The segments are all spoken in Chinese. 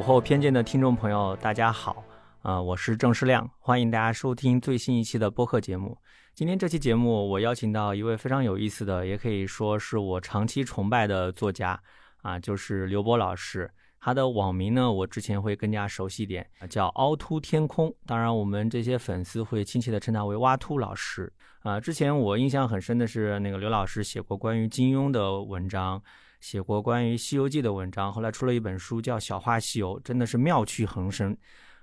午后偏见的听众朋友，大家好，啊、我是郑世亮，欢迎大家收听最新一期的播客节目。今天这期节目，我邀请到一位非常有意思的，也可以说是我长期崇拜的作家啊，就是刘波老师。他的网名呢，我之前会更加熟悉一点，叫凹凸天空。当然，我们这些粉丝会亲切的称他为挖凸老师。啊，之前我印象很深的是，那个刘老师写过关于金庸的文章，写过关于《西游记》的文章，后来出了一本书叫《小话西游》，真的是妙趣横生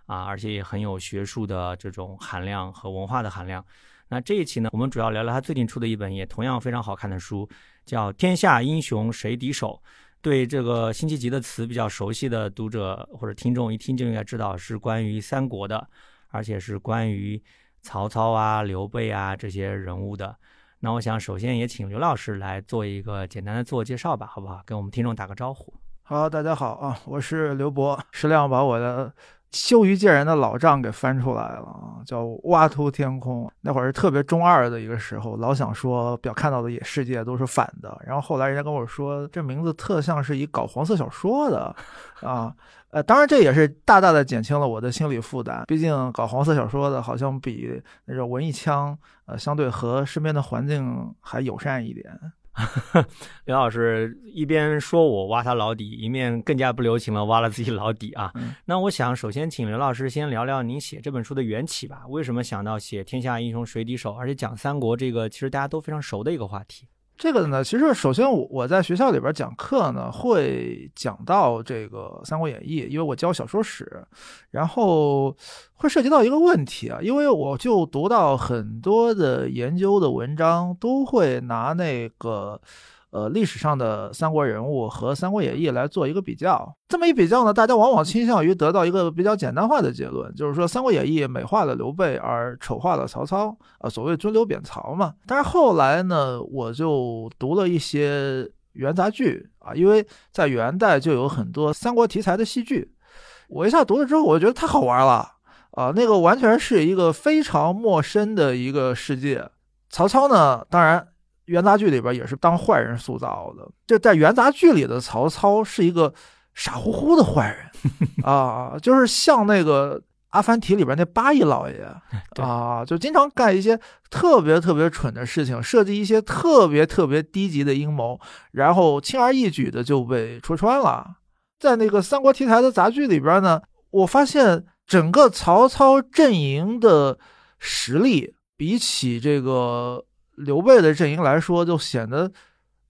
啊，而且也很有学术的这种含量和文化的含量。那这一期呢，我们主要聊聊他最近出的一本也同样非常好看的书，叫《天下英雄谁敌手》。对这个辛弃疾的词比较熟悉的读者或者听众，一听就应该知道是关于三国的，而且是关于曹操啊、刘备啊这些人物的。那我想首先也请刘老师来做一个简单的自我介绍吧，好不好？跟我们听众打个招呼。好，大家好啊，我是刘博。石亮把我的羞于见人的老账给翻出来了啊，叫挖图天空。那会儿是特别中二的一个时候，老想说表看到的也世界都是反的。然后后来人家跟我说，这名字特像是一搞黄色小说的啊。呃，当然这也是大大的减轻了我的心理负担。毕竟搞黄色小说的，好像比那种文艺腔，呃，相对和身边的环境还友善一点。刘老师一边说我挖他老底，一面更加不留情了挖了自己老底啊。嗯那我想首先请刘老师先聊聊您写这本书的缘起吧。为什么想到写“天下英雄谁敌手”，而且讲三国这个其实大家都非常熟的一个话题？这个呢，其实首先我我在学校里边讲课呢，会讲到这个《三国演义》，因为我教小说史，然后会涉及到一个问题啊，因为我就读到很多的研究的文章都会拿那个。呃，历史上的三国人物和《三国演义》来做一个比较，这么一比较呢，大家往往倾向于得到一个比较简单化的结论，就是说《三国演义》美化了刘备而丑化了曹操，啊，所谓尊刘贬曹嘛。但是后来呢，我就读了一些元杂剧啊，因为在元代就有很多三国题材的戏剧，我一下读了之后，我觉得太好玩了啊，那个完全是一个非常陌生的一个世界。曹操呢，当然。元杂剧里边也是当坏人塑造的，这在元杂剧里的曹操是一个傻乎乎的坏人 啊，就是像那个阿凡提里边那八义老爷啊，就经常干一些特别特别蠢的事情，设计一些特别特别低级的阴谋，然后轻而易举的就被戳穿了。在那个三国题材的杂剧里边呢，我发现整个曹操阵营的实力比起这个。刘备的阵营来说，就显得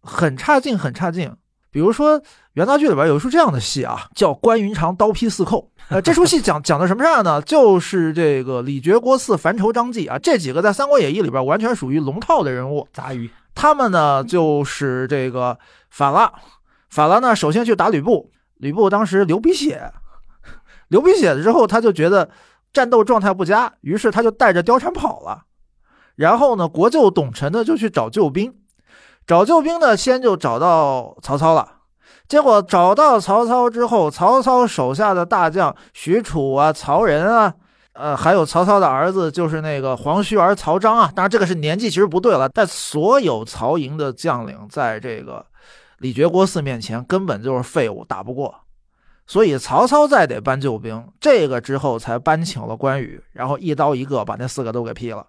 很差劲，很差劲。比如说元杂剧里边有一出这样的戏啊，叫《关云长刀劈四寇》。呃，这出戏讲讲的什么事儿呢？就是这个李傕、郭汜、樊稠、张济啊，这几个在《三国演义》里边完全属于龙套的人物。杂鱼，他们呢就是这个反了，反了呢，首先去打吕布，吕布当时流鼻血，流鼻血了之后，他就觉得战斗状态不佳，于是他就带着貂蝉跑了。然后呢，国舅董承呢就去找救兵，找救兵呢，先就找到曹操了。结果找到曹操之后，曹操手下的大将许褚啊、曹仁啊，呃，还有曹操的儿子就是那个黄须儿曹彰啊。当然，这个是年纪其实不对了，但所有曹营的将领在这个李傕、郭汜面前根本就是废物，打不过。所以曹操再得搬救兵，这个之后才搬请了关羽，然后一刀一个把那四个都给劈了。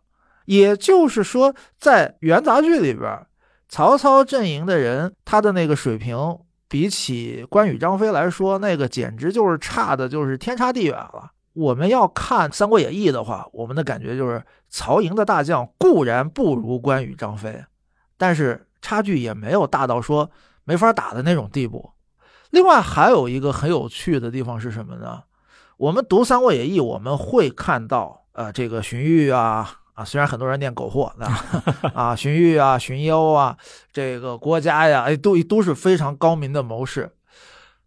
也就是说，在元杂剧里边，曹操阵营的人，他的那个水平，比起关羽、张飞来说，那个简直就是差的，就是天差地远了。我们要看《三国演义》的话，我们的感觉就是，曹营的大将固然不如关羽、张飞，但是差距也没有大到说没法打的那种地步。另外，还有一个很有趣的地方是什么呢？我们读《三国演义》，我们会看到，呃，这个荀彧啊。啊，虽然很多人念苟货，啊，荀彧啊，荀攸啊，这个郭嘉呀，哎，都都是非常高明的谋士。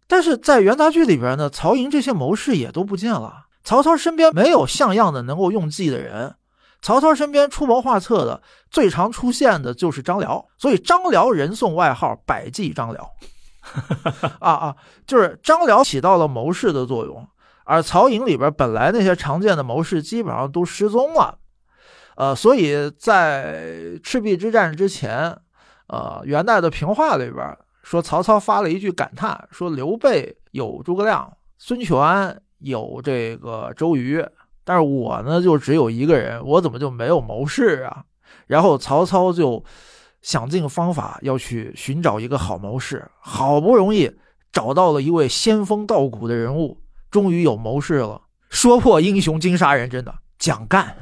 但是在元杂剧里边呢，曹营这些谋士也都不见了。曹操身边没有像样的能够用计的人，曹操身边出谋划策的最常出现的就是张辽，所以张辽人送外号“百计张辽”。啊啊，就是张辽起到了谋士的作用，而曹营里边本来那些常见的谋士基本上都失踪了。呃，所以在赤壁之战之前，呃，元代的评话里边说，曹操发了一句感叹，说刘备有诸葛亮，孙权有这个周瑜，但是我呢就只有一个人，我怎么就没有谋士啊？然后曹操就想尽方法要去寻找一个好谋士，好不容易找到了一位仙风道骨的人物，终于有谋士了。说破英雄惊杀人，真的蒋干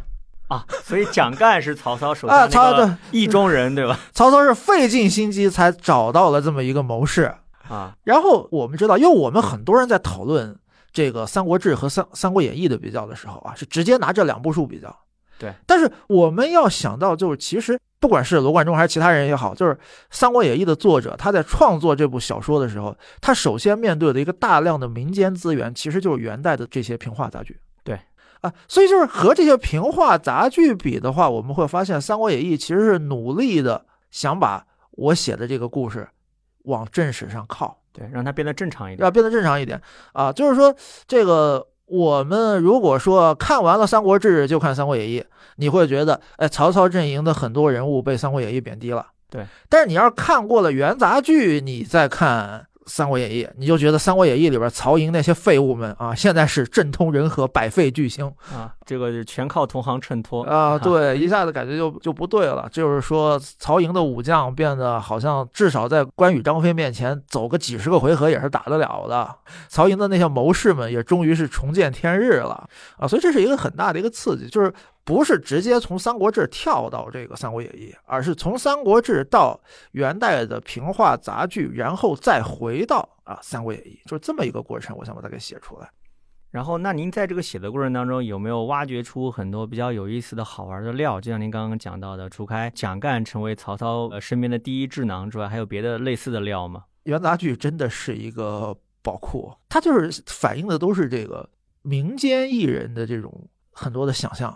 啊！所以蒋干是曹操手 啊，那个意中人，对吧？曹操是费尽心机才找到了这么一个谋士啊。然后我们知道，因为我们很多人在讨论这个《三国志》和《三三国演义》的比较的时候啊，是直接拿这两部书比较。对，但是我们要想到，就是其实不管是罗贯中还是其他人也好，就是《三国演义》的作者，他在创作这部小说的时候，他首先面对的一个大量的民间资源，其实就是元代的这些平话杂剧。对，啊，所以就是和这些平话杂剧比的话，我们会发现《三国演义》其实是努力的想把我写的这个故事往正史上靠，对，让它变得正常一点，要变得正常一点啊，就是说这个。我们如果说看完了《三国志》就看《三国演义》，你会觉得，哎，曹操阵营的很多人物被《三国演义》贬低了。对，但是你要是看过了元杂剧，你再看。《三国演义》，你就觉得《三国演义》里边曹营那些废物们啊，现在是政通人和、百废俱兴啊，这个全靠同行衬托啊，对，一下子感觉就就不对了。就是说，曹营的武将变得好像至少在关羽、张飞面前走个几十个回合也是打得了的。曹营的那些谋士们也终于是重见天日了啊，所以这是一个很大的一个刺激，就是。不是直接从《三国志》跳到这个《三国演义》，而是从《三国志》到元代的平话杂剧，然后再回到啊《三国演义》，就是这么一个过程。我想把它给写出来。然后，那您在这个写的过程当中，有没有挖掘出很多比较有意思的好玩的料？就像您刚刚讲到的，除开蒋干成为曹操呃身边的第一智囊之外，还有别的类似的料吗？元杂剧真的是一个宝库，它就是反映的都是这个民间艺人的这种很多的想象。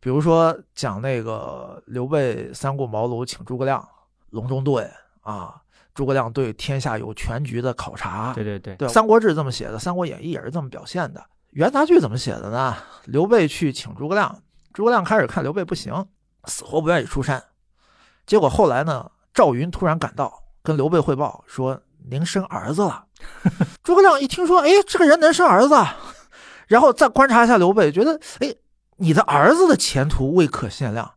比如说讲那个刘备三顾茅庐请诸葛亮，隆中对啊，诸葛亮对天下有全局的考察。对对对，对《三国志》这么写的，《三国演义》也是这么表现的。元杂剧怎么写的呢？刘备去请诸葛亮，诸葛亮开始看刘备不行，死活不愿意出山。结果后来呢，赵云突然赶到，跟刘备汇报说：“您生儿子了。”诸葛亮一听说，哎，这个人能生儿子，然后再观察一下刘备，觉得，哎。你的儿子的前途未可限量，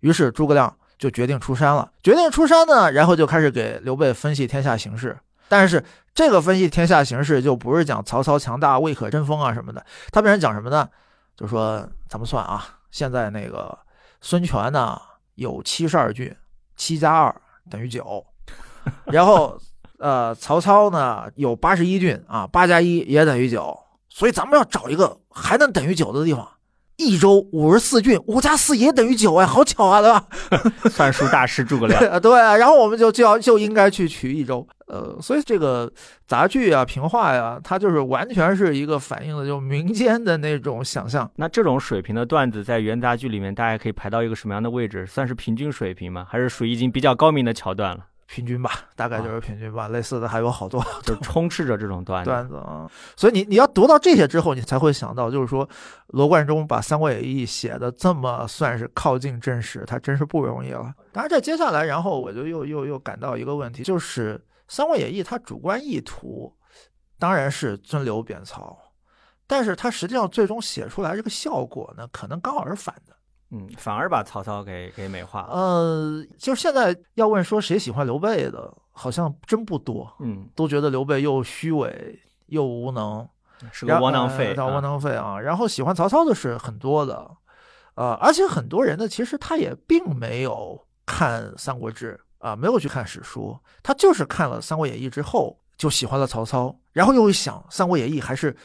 于是诸葛亮就决定出山了。决定出山呢，然后就开始给刘备分析天下形势。但是这个分析天下形势就不是讲曹操强大未可争锋啊什么的，他变成讲什么呢？就说咱们算啊，现在那个孙权呢有七十二郡，七加二等于九，然后呃曹操呢有八十一郡啊，八加一也等于九，所以咱们要找一个还能等于九的地方。益州五十四郡，五加四也等于九哎，好巧啊，对吧？算术大师诸葛亮，对，然后我们就就要就应该去取益州，呃，所以这个杂剧啊、评话呀，它就是完全是一个反映的就民间的那种想象。那这种水平的段子在元杂剧里面，大概可以排到一个什么样的位置？算是平均水平吗？还是属于已经比较高明的桥段了？平均吧，大概就是平均吧。类似的还有好多，就充斥着这种段段子啊。所以你你要读到这些之后，你才会想到，就是说罗贯中把《三国演义》写的这么算是靠近正史，他真是不容易了。当然，这接下来，然后我就又又又感到一个问题，就是《三国演义》它主观意图当然是尊刘贬曹，但是它实际上最终写出来这个效果呢，可能刚好是反的。嗯，反而把曹操给给美化。呃，就是现在要问说谁喜欢刘备的，好像真不多。嗯，都觉得刘备又虚伪又无能，是个窝囊废，叫窝囊废啊。然后喜欢曹操的是很多的，呃，而且很多人呢，其实他也并没有看《三国志》啊，没有去看史书，他就是看了《三国演义》之后就喜欢了曹操，然后又一想《三国演义》还是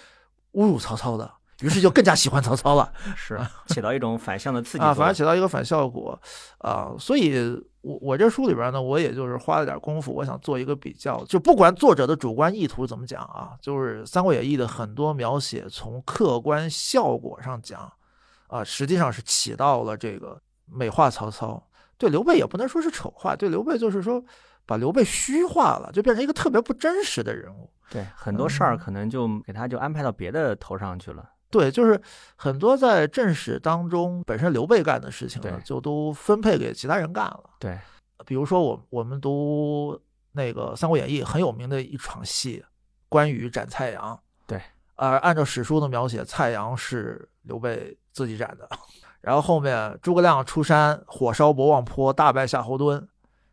侮辱曹操的。于是就更加喜欢曹操了，是起到一种反向的刺激啊，反而起到一个反效果啊。所以，我我这书里边呢，我也就是花了点功夫，我想做一个比较，就不管作者的主观意图怎么讲啊，就是《三国演义》的很多描写，从客观效果上讲啊，实际上是起到了这个美化曹操，对刘备也不能说是丑化，对刘备就是说把刘备虚化了，就变成一个特别不真实的人物。对，很多事儿可能就给他就安排到别的头上去了。对，就是很多在正史当中本身刘备干的事情呢，就都分配给其他人干了。对，比如说我我们读那个《三国演义》很有名的一场戏，关羽斩蔡阳。对，而按照史书的描写，蔡阳是刘备自己斩的。然后后面诸葛亮出山，火烧博望坡，大败夏侯惇，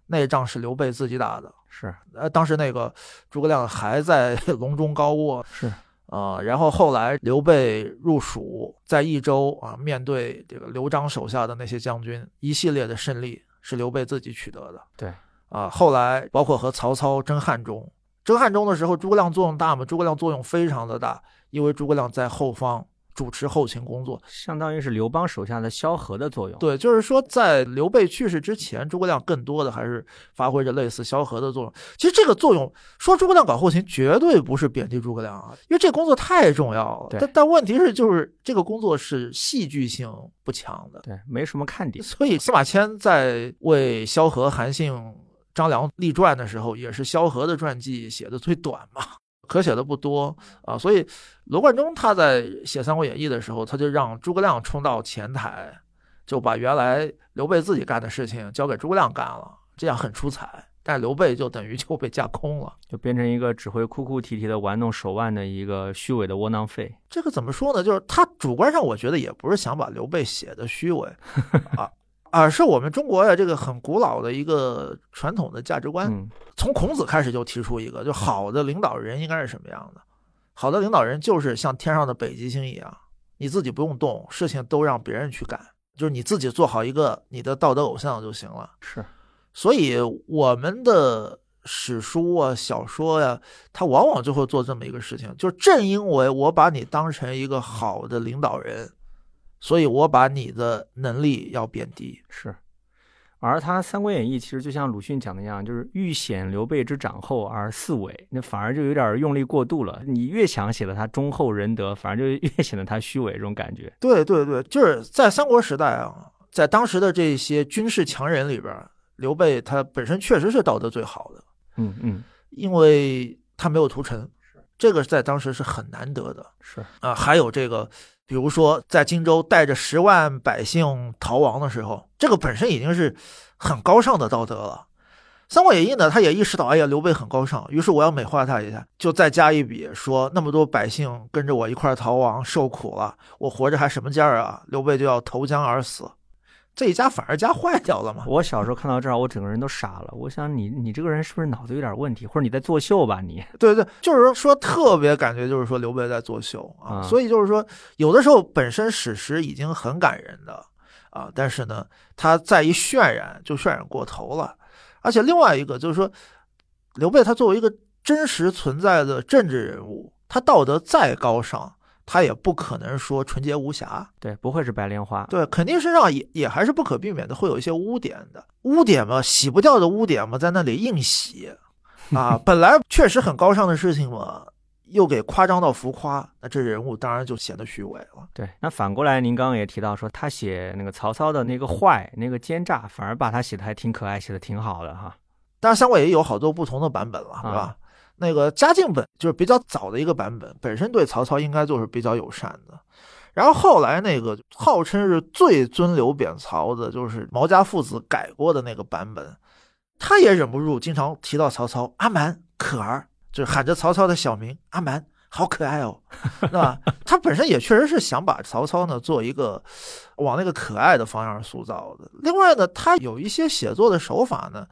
那仗是刘备自己打的。是，呃，当时那个诸葛亮还在 隆中高卧，是，啊，然后后来刘备入蜀，在益州啊，面对这个刘璋手下的那些将军，一系列的胜利是刘备自己取得的。对，啊，后来包括和曹操争汉中，争汉中的时候，诸葛亮作用大吗？诸葛亮作用非常的大，因为诸葛亮在后方。主持后勤工作，相当于是刘邦手下的萧何的作用。对，就是说，在刘备去世之前，诸葛亮更多的还是发挥着类似萧何的作用。其实这个作用，说诸葛亮搞后勤，绝对不是贬低诸葛亮啊，因为这工作太重要了。但但问题是，就是这个工作是戏剧性不强的，对，没什么看点。所以司马迁在为萧何、韩信、张良立传的时候，也是萧何的传记写的最短嘛。可写的不多啊，所以罗贯中他在写《三国演义》的时候，他就让诸葛亮冲到前台，就把原来刘备自己干的事情交给诸葛亮干了，这样很出彩。但刘备就等于就被架空了，就变成一个只会哭哭啼啼的玩弄手腕的一个虚伪的窝囊废。这个怎么说呢？就是他主观上，我觉得也不是想把刘备写的虚伪 啊。而是我们中国的这个很古老的一个传统的价值观，从孔子开始就提出一个，就好的领导人应该是什么样的？好的领导人就是像天上的北极星一样，你自己不用动，事情都让别人去干，就是你自己做好一个你的道德偶像就行了。是，所以我们的史书啊、小说呀，它往往就会做这么一个事情，就是正因为我把你当成一个好的领导人。所以，我把你的能力要贬低，是。而他《三国演义》其实就像鲁迅讲的一样，就是欲显刘备之长厚而四伪，那反而就有点用力过度了。你越想显得他忠厚仁德，反而就越 显得他虚伪，这种感觉。对对对，就是在三国时代啊，在当时的这些军事强人里边，刘备他本身确实是道德最好的。嗯嗯，因为他没有屠城，这个在当时是很难得的。是啊，还有这个。比如说，在荆州带着十万百姓逃亡的时候，这个本身已经是很高尚的道德了。《三国演义》呢，他也意识到，哎呀，刘备很高尚，于是我要美化他一下，就再加一笔，说那么多百姓跟着我一块逃亡，受苦了，我活着还什么劲儿啊？刘备就要投江而死。这一家反而家坏掉了嘛？我小时候看到这儿，我整个人都傻了。我想你，你这个人是不是脑子有点问题，或者你在作秀吧？你 对对，就是说特别感觉就是说刘备在作秀啊。所以就是说，有的时候本身史实已经很感人的啊，但是呢，他再一渲染就渲染过头了。而且另外一个就是说，刘备他作为一个真实存在的政治人物，他道德再高尚。他也不可能说纯洁无瑕，对，不会是白莲花，对，肯定身上也也还是不可避免的会有一些污点的，污点嘛，洗不掉的污点嘛，在那里硬洗，啊，本来确实很高尚的事情嘛，又给夸张到浮夸，那这人物当然就显得虚伪了。对，那反过来，您刚刚也提到说，他写那个曹操的那个坏、那个奸诈，反而把他写的还挺可爱，写的挺好的哈。当然，三国也有好多不同的版本了，对吧？那个嘉靖本就是比较早的一个版本，本身对曹操应该就是比较友善的。然后后来那个号称是最尊刘贬曹的，就是毛家父子改过的那个版本，他也忍不住经常提到曹操阿蛮可儿，就是喊着曹操的小名阿蛮，好可爱哦，是吧？他本身也确实是想把曹操呢做一个往那个可爱的方向塑造的。另外呢，他有一些写作的手法呢。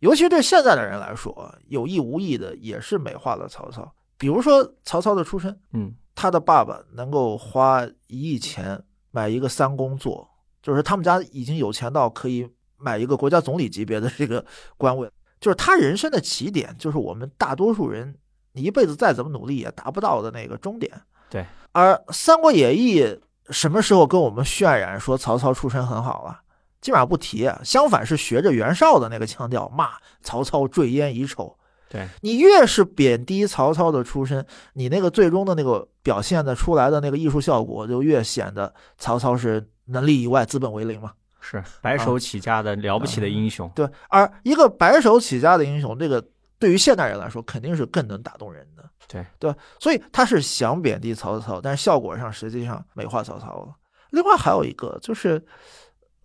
尤其对现在的人来说，有意无意的也是美化了曹操。比如说曹操的出身，嗯，他的爸爸能够花一亿钱买一个三公座，就是他们家已经有钱到可以买一个国家总理级别的这个官位，就是他人生的起点，就是我们大多数人你一辈子再怎么努力也达不到的那个终点。对，而《三国演义》什么时候跟我们渲染说曹操出身很好了？基本上不提，相反是学着袁绍的那个腔调骂曹操坠烟已丑。对你越是贬低曹操的出身，你那个最终的那个表现的出来的那个艺术效果就越显得曹操是能力以外资本为零嘛。是白手起家的了不起的英雄。对，而一个白手起家的英雄，这个对于现代人来说肯定是更能打动人的。对对，所以他是想贬低曹操，但是效果上实际上美化曹操了。另外还有一个就是。《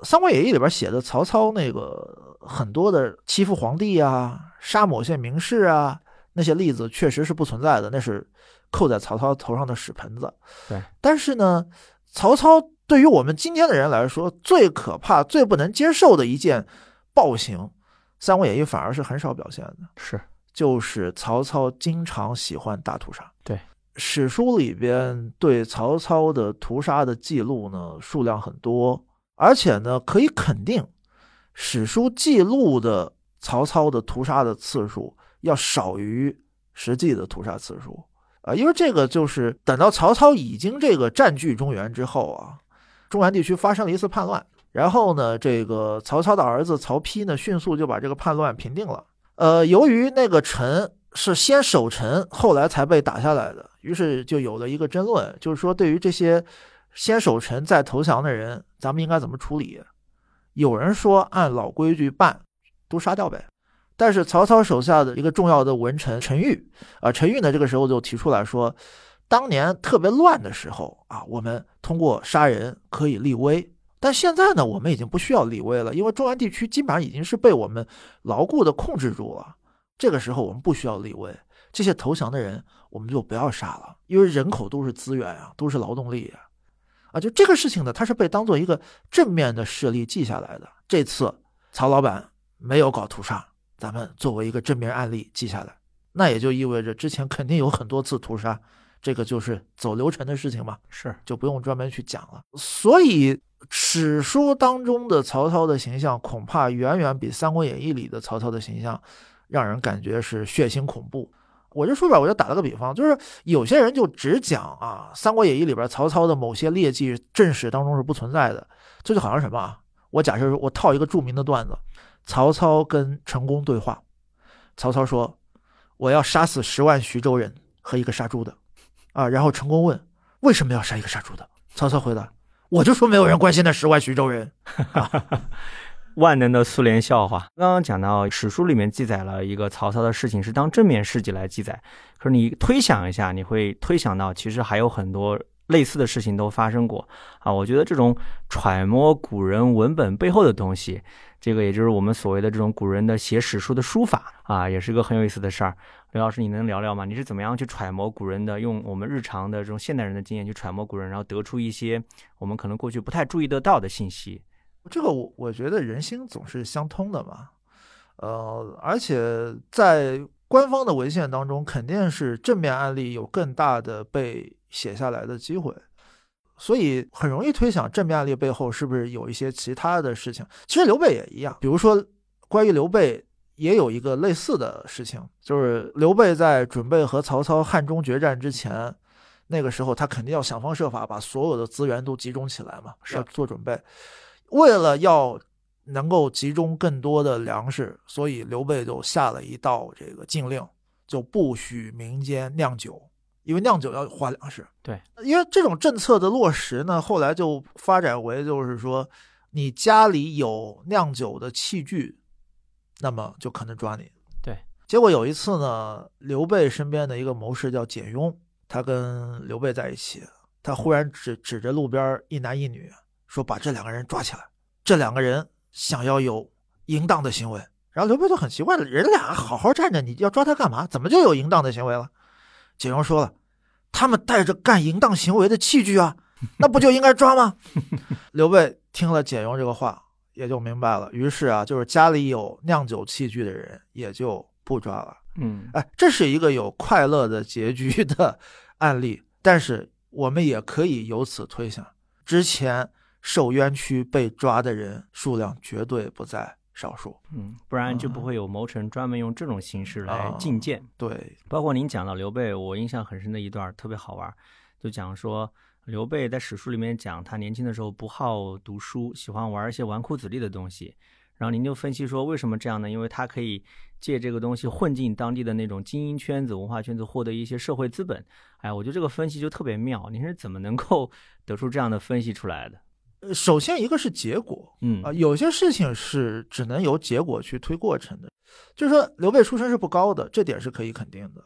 三国演义》里边写的曹操那个很多的欺负皇帝啊、杀某些名士啊，那些例子确实是不存在的，那是扣在曹操头上的屎盆子。对，但是呢，曹操对于我们今天的人来说，最可怕、最不能接受的一件暴行，《三国演义》反而是很少表现的，是就是曹操经常喜欢大屠杀。对，史书里边对曹操的屠杀的记录呢，数量很多，而且呢，可以肯定，史书记录的曹操的屠杀的次数要少于实际的屠杀次数啊，因为这个就是等到曹操已经这个占据中原之后啊，中原地区发生了一次叛乱，然后呢，这个曹操的儿子曹丕呢，迅速就把这个叛乱平定了。呃，由于那个陈是先守城，后来才被打下来的，于是就有了一个争论，就是说对于这些先守城再投降的人，咱们应该怎么处理？有人说按老规矩办，都杀掉呗。但是曹操手下的一个重要的文臣陈玉啊，陈玉呢这个时候就提出来说，当年特别乱的时候啊，我们通过杀人可以立威，但现在呢，我们已经不需要立威了，因为中原地区基本上已经是被我们牢固的控制住了。这个时候我们不需要立威，这些投降的人我们就不要杀了，因为人口都是资源啊，都是劳动力啊。啊，就这个事情呢，它是被当做一个正面的事例记下来的。这次曹老板没有搞屠杀。咱们作为一个正面案例记下来，那也就意味着之前肯定有很多次屠杀，这个就是走流程的事情嘛，是就不用专门去讲了。所以史书当中的曹操的形象，恐怕远远比《三国演义》里的曹操的形象让人感觉是血腥恐怖。我这说吧，我就打了个比方，就是有些人就只讲啊，《三国演义》里边曹操的某些劣迹，正史当中是不存在的。这就好像什么啊？我假设我套一个著名的段子。曹操跟陈宫对话，曹操说：“我要杀死十万徐州人和一个杀猪的。”啊，然后陈宫问：“为什么要杀一个杀猪的？”曹操回答：“我就说没有人关心那十万徐州人。”万能的苏联笑话。刚刚讲到史书里面记载了一个曹操的事情，是当正面事迹来记载。可是你推想一下，你会推想到其实还有很多类似的事情都发生过啊。我觉得这种揣摩古人文本背后的东西。这个也就是我们所谓的这种古人的写史书的书法啊，也是个很有意思的事儿。刘老师，你能聊聊吗？你是怎么样去揣摩古人的，用我们日常的这种现代人的经验去揣摩古人，然后得出一些我们可能过去不太注意得到的信息？这个我我觉得人心总是相通的嘛，呃，而且在官方的文献当中，肯定是正面案例有更大的被写下来的机会。所以很容易推想正面案例背后是不是有一些其他的事情？其实刘备也一样，比如说关于刘备也有一个类似的事情，就是刘备在准备和曹操汉中决战之前，那个时候他肯定要想方设法把所有的资源都集中起来嘛，是要做准备。为了要能够集中更多的粮食，所以刘备就下了一道这个禁令，就不许民间酿酒。因为酿酒要花粮食，对，因为这种政策的落实呢，后来就发展为就是说，你家里有酿酒的器具，那么就可能抓你。对，结果有一次呢，刘备身边的一个谋士叫简雍，他跟刘备在一起，他忽然指指着路边一男一女，说把这两个人抓起来，这两个人想要有淫荡的行为。然后刘备就很奇怪了，人俩好好站着，你要抓他干嘛？怎么就有淫荡的行为了？简雍说了，他们带着干淫荡行为的器具啊，那不就应该抓吗？刘备听了简雍这个话，也就明白了。于是啊，就是家里有酿酒器具的人也就不抓了。嗯，哎，这是一个有快乐的结局的案例。但是我们也可以由此推想，之前受冤屈被抓的人数量绝对不在。少数，嗯，不然就不会有谋臣专门用这种形式来进谏。对，包括您讲到刘备，我印象很深的一段特别好玩，就讲说刘备在史书里面讲他年轻的时候不好读书，喜欢玩一些纨绔子弟的东西。然后您就分析说为什么这样呢？因为他可以借这个东西混进当地的那种精英圈子、文化圈子，获得一些社会资本。哎，我觉得这个分析就特别妙。您是怎么能够 得出这样的分析出来的？首先，一个是结果，嗯啊，有些事情是只能由结果去推过程的。就是说，刘备出身是不高的，这点是可以肯定的。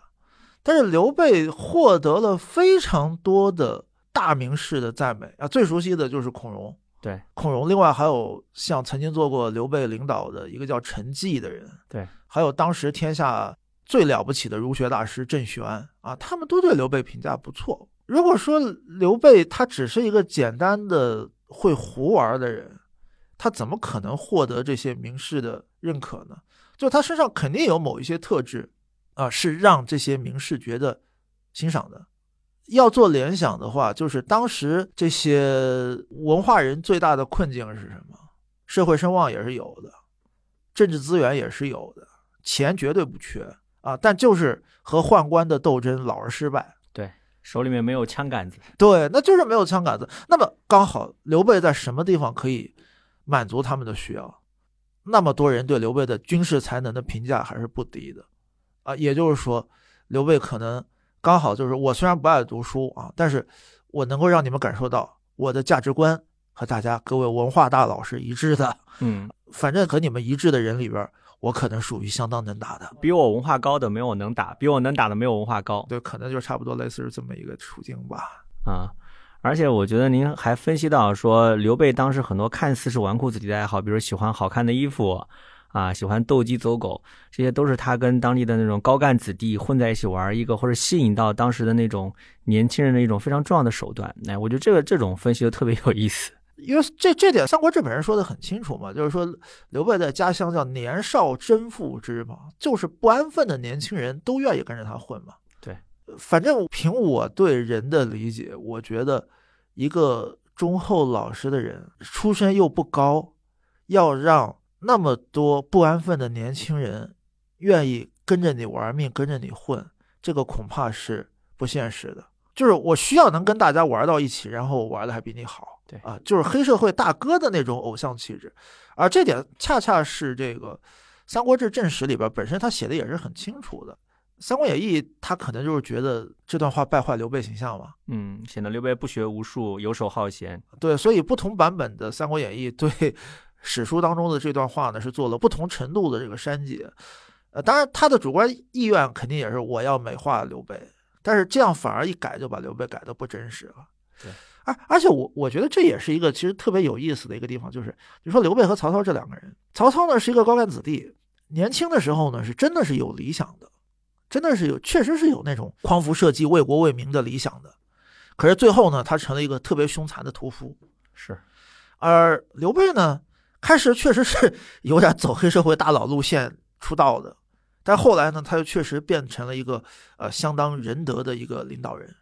但是刘备获得了非常多的大名士的赞美啊，最熟悉的就是孔融。对，孔融。另外还有像曾经做过刘备领导的一个叫陈济的人。对，还有当时天下最了不起的儒学大师郑玄啊，他们都对刘备评价不错。如果说刘备他只是一个简单的会胡玩的人，他怎么可能获得这些名士的认可呢？就他身上肯定有某一些特质啊，是让这些名士觉得欣赏的。要做联想的话，就是当时这些文化人最大的困境是什么？社会声望也是有的，政治资源也是有的，钱绝对不缺啊，但就是和宦官的斗争老是失败。对，手里面没有枪杆子。对，那就是没有枪杆子。那么刚好刘备在什么地方可以满足他们的需要？那么多人对刘备的军事才能的评价还是不低的啊，也就是说，刘备可能。刚好就是我虽然不爱读书啊，但是我能够让你们感受到我的价值观和大家各位文化大佬是一致的。嗯，反正和你们一致的人里边，我可能属于相当能打的。比我文化高的没有我能打，比我能打的没有文化高。对，可能就差不多类似于这么一个处境吧。啊，而且我觉得您还分析到说，刘备当时很多看似是纨绔子弟的爱好，比如喜欢好看的衣服。啊，喜欢斗鸡走狗，这些都是他跟当地的那种高干子弟混在一起玩一个，或者吸引到当时的那种年轻人的一种非常重要的手段。哎，我觉得这个这种分析就特别有意思，因为这这点《三国志》本人说的很清楚嘛，就是说刘备在家乡叫年少真父之嘛，就是不安分的年轻人都愿意跟着他混嘛。对，反正凭我对人的理解，我觉得一个忠厚老实的人，出身又不高，要让。那么多不安分的年轻人，愿意跟着你玩命，跟着你混，这个恐怕是不现实的。就是我需要能跟大家玩到一起，然后我玩的还比你好，对啊，就是黑社会大哥的那种偶像气质。而这点恰恰是这个《三国志·正史》里边本身他写的也是很清楚的，《三国演义》他可能就是觉得这段话败坏刘备形象嘛，嗯，显得刘备不学无术，游手好闲。对，所以不同版本的《三国演义》对。史书当中的这段话呢，是做了不同程度的这个删减，呃，当然他的主观意愿肯定也是我要美化刘备，但是这样反而一改就把刘备改的不真实了。对，而而且我我觉得这也是一个其实特别有意思的一个地方，就是你说刘备和曹操这两个人，曹操呢是一个高干子弟，年轻的时候呢是真的是有理想的，真的是有确实是有那种匡扶社稷、为国为民的理想的，可是最后呢，他成了一个特别凶残的屠夫。是，而刘备呢？开始确实是 有点走黑社会大佬路线出道的，但后来呢，他又确实变成了一个呃相当仁德的一个领导人，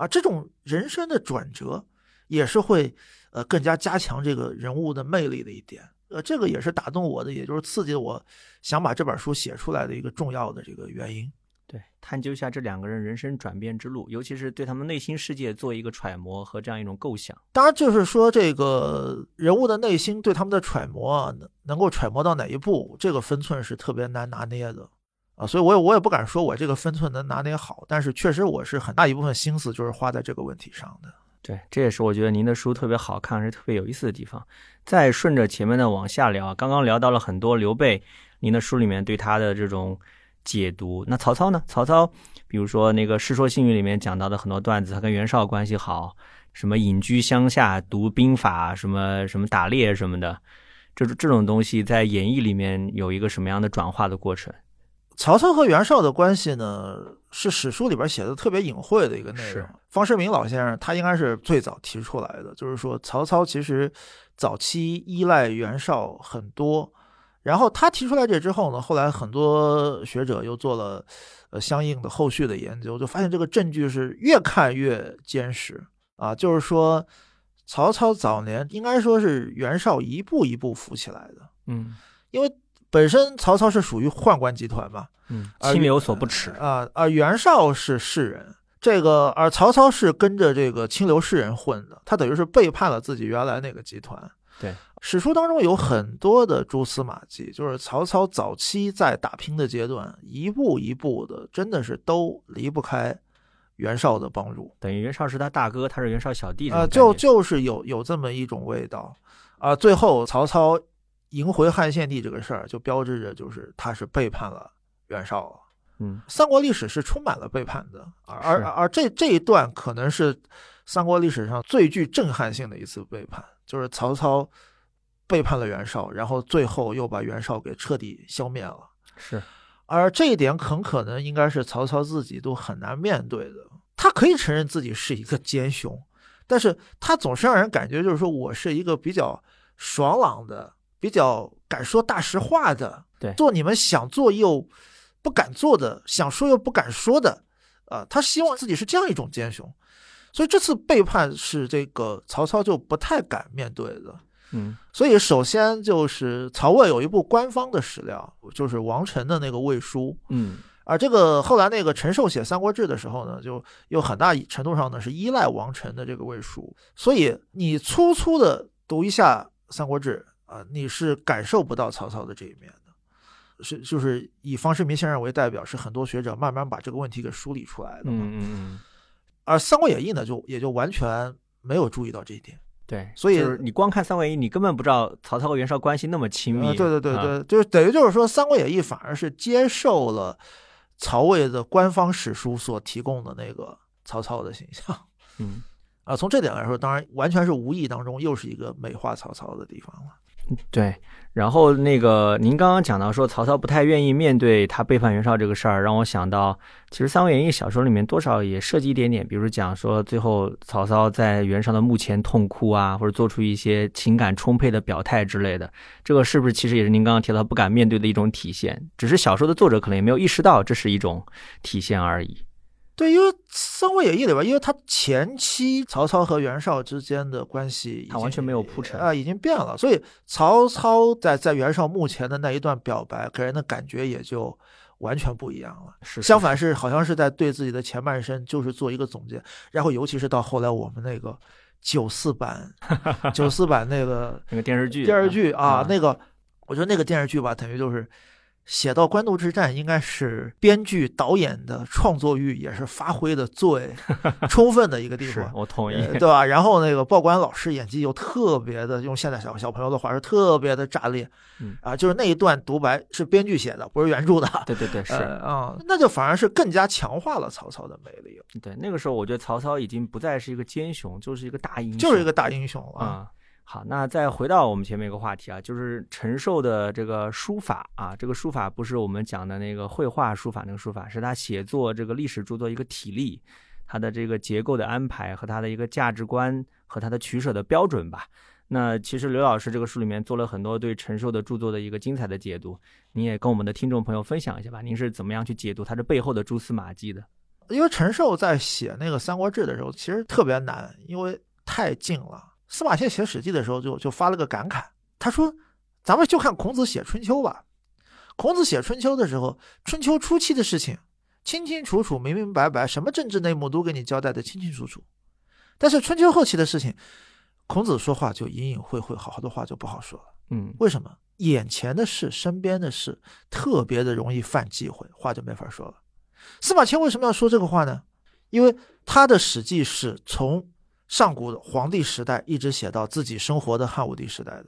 啊，这种人生的转折也是会呃更加加强这个人物的魅力的一点，呃，这个也是打动我的，也就是刺激我想把这本书写出来的一个重要的这个原因。对，探究一下这两个人人生转变之路，尤其是对他们内心世界做一个揣摩和这样一种构想。当然，就是说这个人物的内心对他们的揣摩，能能够揣摩到哪一步，这个分寸是特别难拿捏的啊。所以，我也我也不敢说我这个分寸能拿捏好，但是确实我是很大一部分心思就是花在这个问题上的。对，这也是我觉得您的书特别好看，是特别有意思的地方。再顺着前面的往下聊，刚刚聊到了很多刘备，您的书里面对他的这种。解读那曹操呢？曹操，比如说那个《世说新语》里面讲到的很多段子，他跟袁绍关系好，什么隐居乡下读兵法，什么什么打猎什么的，这这种东西在演义里面有一个什么样的转化的过程？曹操和袁绍的关系呢，是史书里边写的特别隐晦的一个内容。方世民老先生他应该是最早提出来的，就是说曹操其实早期依赖袁绍很多。然后他提出来这之后呢，后来很多学者又做了呃相应的后续的研究，就发现这个证据是越看越坚实啊。就是说，曹操早年应该说是袁绍一步一步扶起来的，嗯，因为本身曹操是属于宦官集团嘛，嗯，清流所不耻啊，而袁绍是士人，这个而曹操是跟着这个清流士人混的，他等于是背叛了自己原来那个集团。对，史书当中有很多的蛛丝马迹，就是曹操早期在打拼的阶段，一步一步的，真的是都离不开袁绍的帮助。等于袁绍是他大哥，他是袁绍小弟啊，就就是有有这么一种味道啊。最后曹操迎回汉献帝这个事儿，就标志着就是他是背叛了袁绍了。嗯，三国历史是充满了背叛的，而而而这这一段可能是三国历史上最具震撼性的一次背叛。就是曹操背叛了袁绍，然后最后又把袁绍给彻底消灭了。是，而这一点很可能应该是曹操自己都很难面对的。他可以承认自己是一个奸雄，但是他总是让人感觉就是说我是一个比较爽朗的、比较敢说大实话的，对。做你们想做又不敢做的，想说又不敢说的，啊，他希望自己是这样一种奸雄，所以这次背叛是这个曹操就不太敢面对的。嗯。所以首先就是曹魏有一部官方的史料，就是王臣的那个魏书，嗯。而这个后来那个陈寿写《三国志》的时候呢，就有很大程度上呢是依赖王臣的这个魏书，所以你粗粗的读一下《三国志》啊，你是感受不到曹操的这一面的。是，就是以方世民先生为代表，是很多学者慢慢把这个问题给梳理出来的嘛。嗯嗯，而《三国演义》呢，就也就完全没有注意到这一点。对，所以就是你光看《三国演义》，你根本不知道曹操和袁绍关系那么亲密。呃，对对对啊对，就是等于就是说，《三国演义》反而是接受了曹魏的官方史书所提供的那个曹操的形象嗯，啊。从这点来说，当然完全是无意当中又是一个美化曹操的地方了。对。然后那个您刚刚讲到说曹操不太愿意面对他背叛袁绍这个事儿，让我想到，其实《三国演义》小说里面多少也涉及一点点，比如讲说最后曹操在袁绍的墓前痛哭啊，或者做出一些情感充沛的表态之类的，这个是不是其实也是您刚刚提到不敢面对的一种体现？只是小说的作者可能也没有意识到这是一种体现而已。对，因为《三国演义》里边，因为他前期曹操和袁绍之间的关系他完全没有铺陈啊、已经变了，所以曹操在在袁绍墓前的那一段表白，给人的感觉也就完全不一样了。是相反是好像是在对自己的前半生就是做一个总结，然后尤其是到后来我们那个九四版 九四版那个那个电视剧，电视剧啊嗯，那个我觉得那个电视剧吧，等于就是写到官渡之战，应该是编剧导演的创作欲也是发挥的最 充分的一个地方。我同意。呃对吧？然后那个报关老师演技又特别的，用现在小小朋友的话是特别的炸裂，嗯啊，就是那一段独白是编剧写的，不是原著的，对对对，是。呃啊、那就反而是更加强化了曹操的魅力，对，那个时候我觉得曹操已经不再是一个奸雄，就是一个大英雄，就是一个大英雄了。啊、好，那再回到我们前面一个话题啊，就是陈寿的这个书法啊，这个书法不是我们讲的那个绘画书法那个书法，是他写作这个历史著作一个体例，他的这个结构的安排和他的一个价值观和他的取舍的标准吧。那其实刘老师这个书里面做了很多对陈寿的著作的一个精彩的解读，您也跟我们的听众朋友分享一下吧。您是怎么样去解读他这背后的蛛丝马迹的？因为陈寿在写那个《三国志》的时候，其实特别难，因为太近了。司马迁写《史记》的时候就就发了个感慨，他说：“咱们就看孔子写《春秋》吧。孔子写《春秋》的时候，春秋初期的事情清清楚楚、明明白白，什么政治内幕都给你交代的清清楚楚。但是春秋后期的事情，孔子说话就隐隐晦晦，好好的话就不好说了。嗯，为什么？眼前的事、身边的事，特别的容易犯忌讳，话就没法说了。司马迁为什么要说这个话呢？因为他的《史记》是从上古的皇帝时代一直写到自己生活的汉武帝时代的，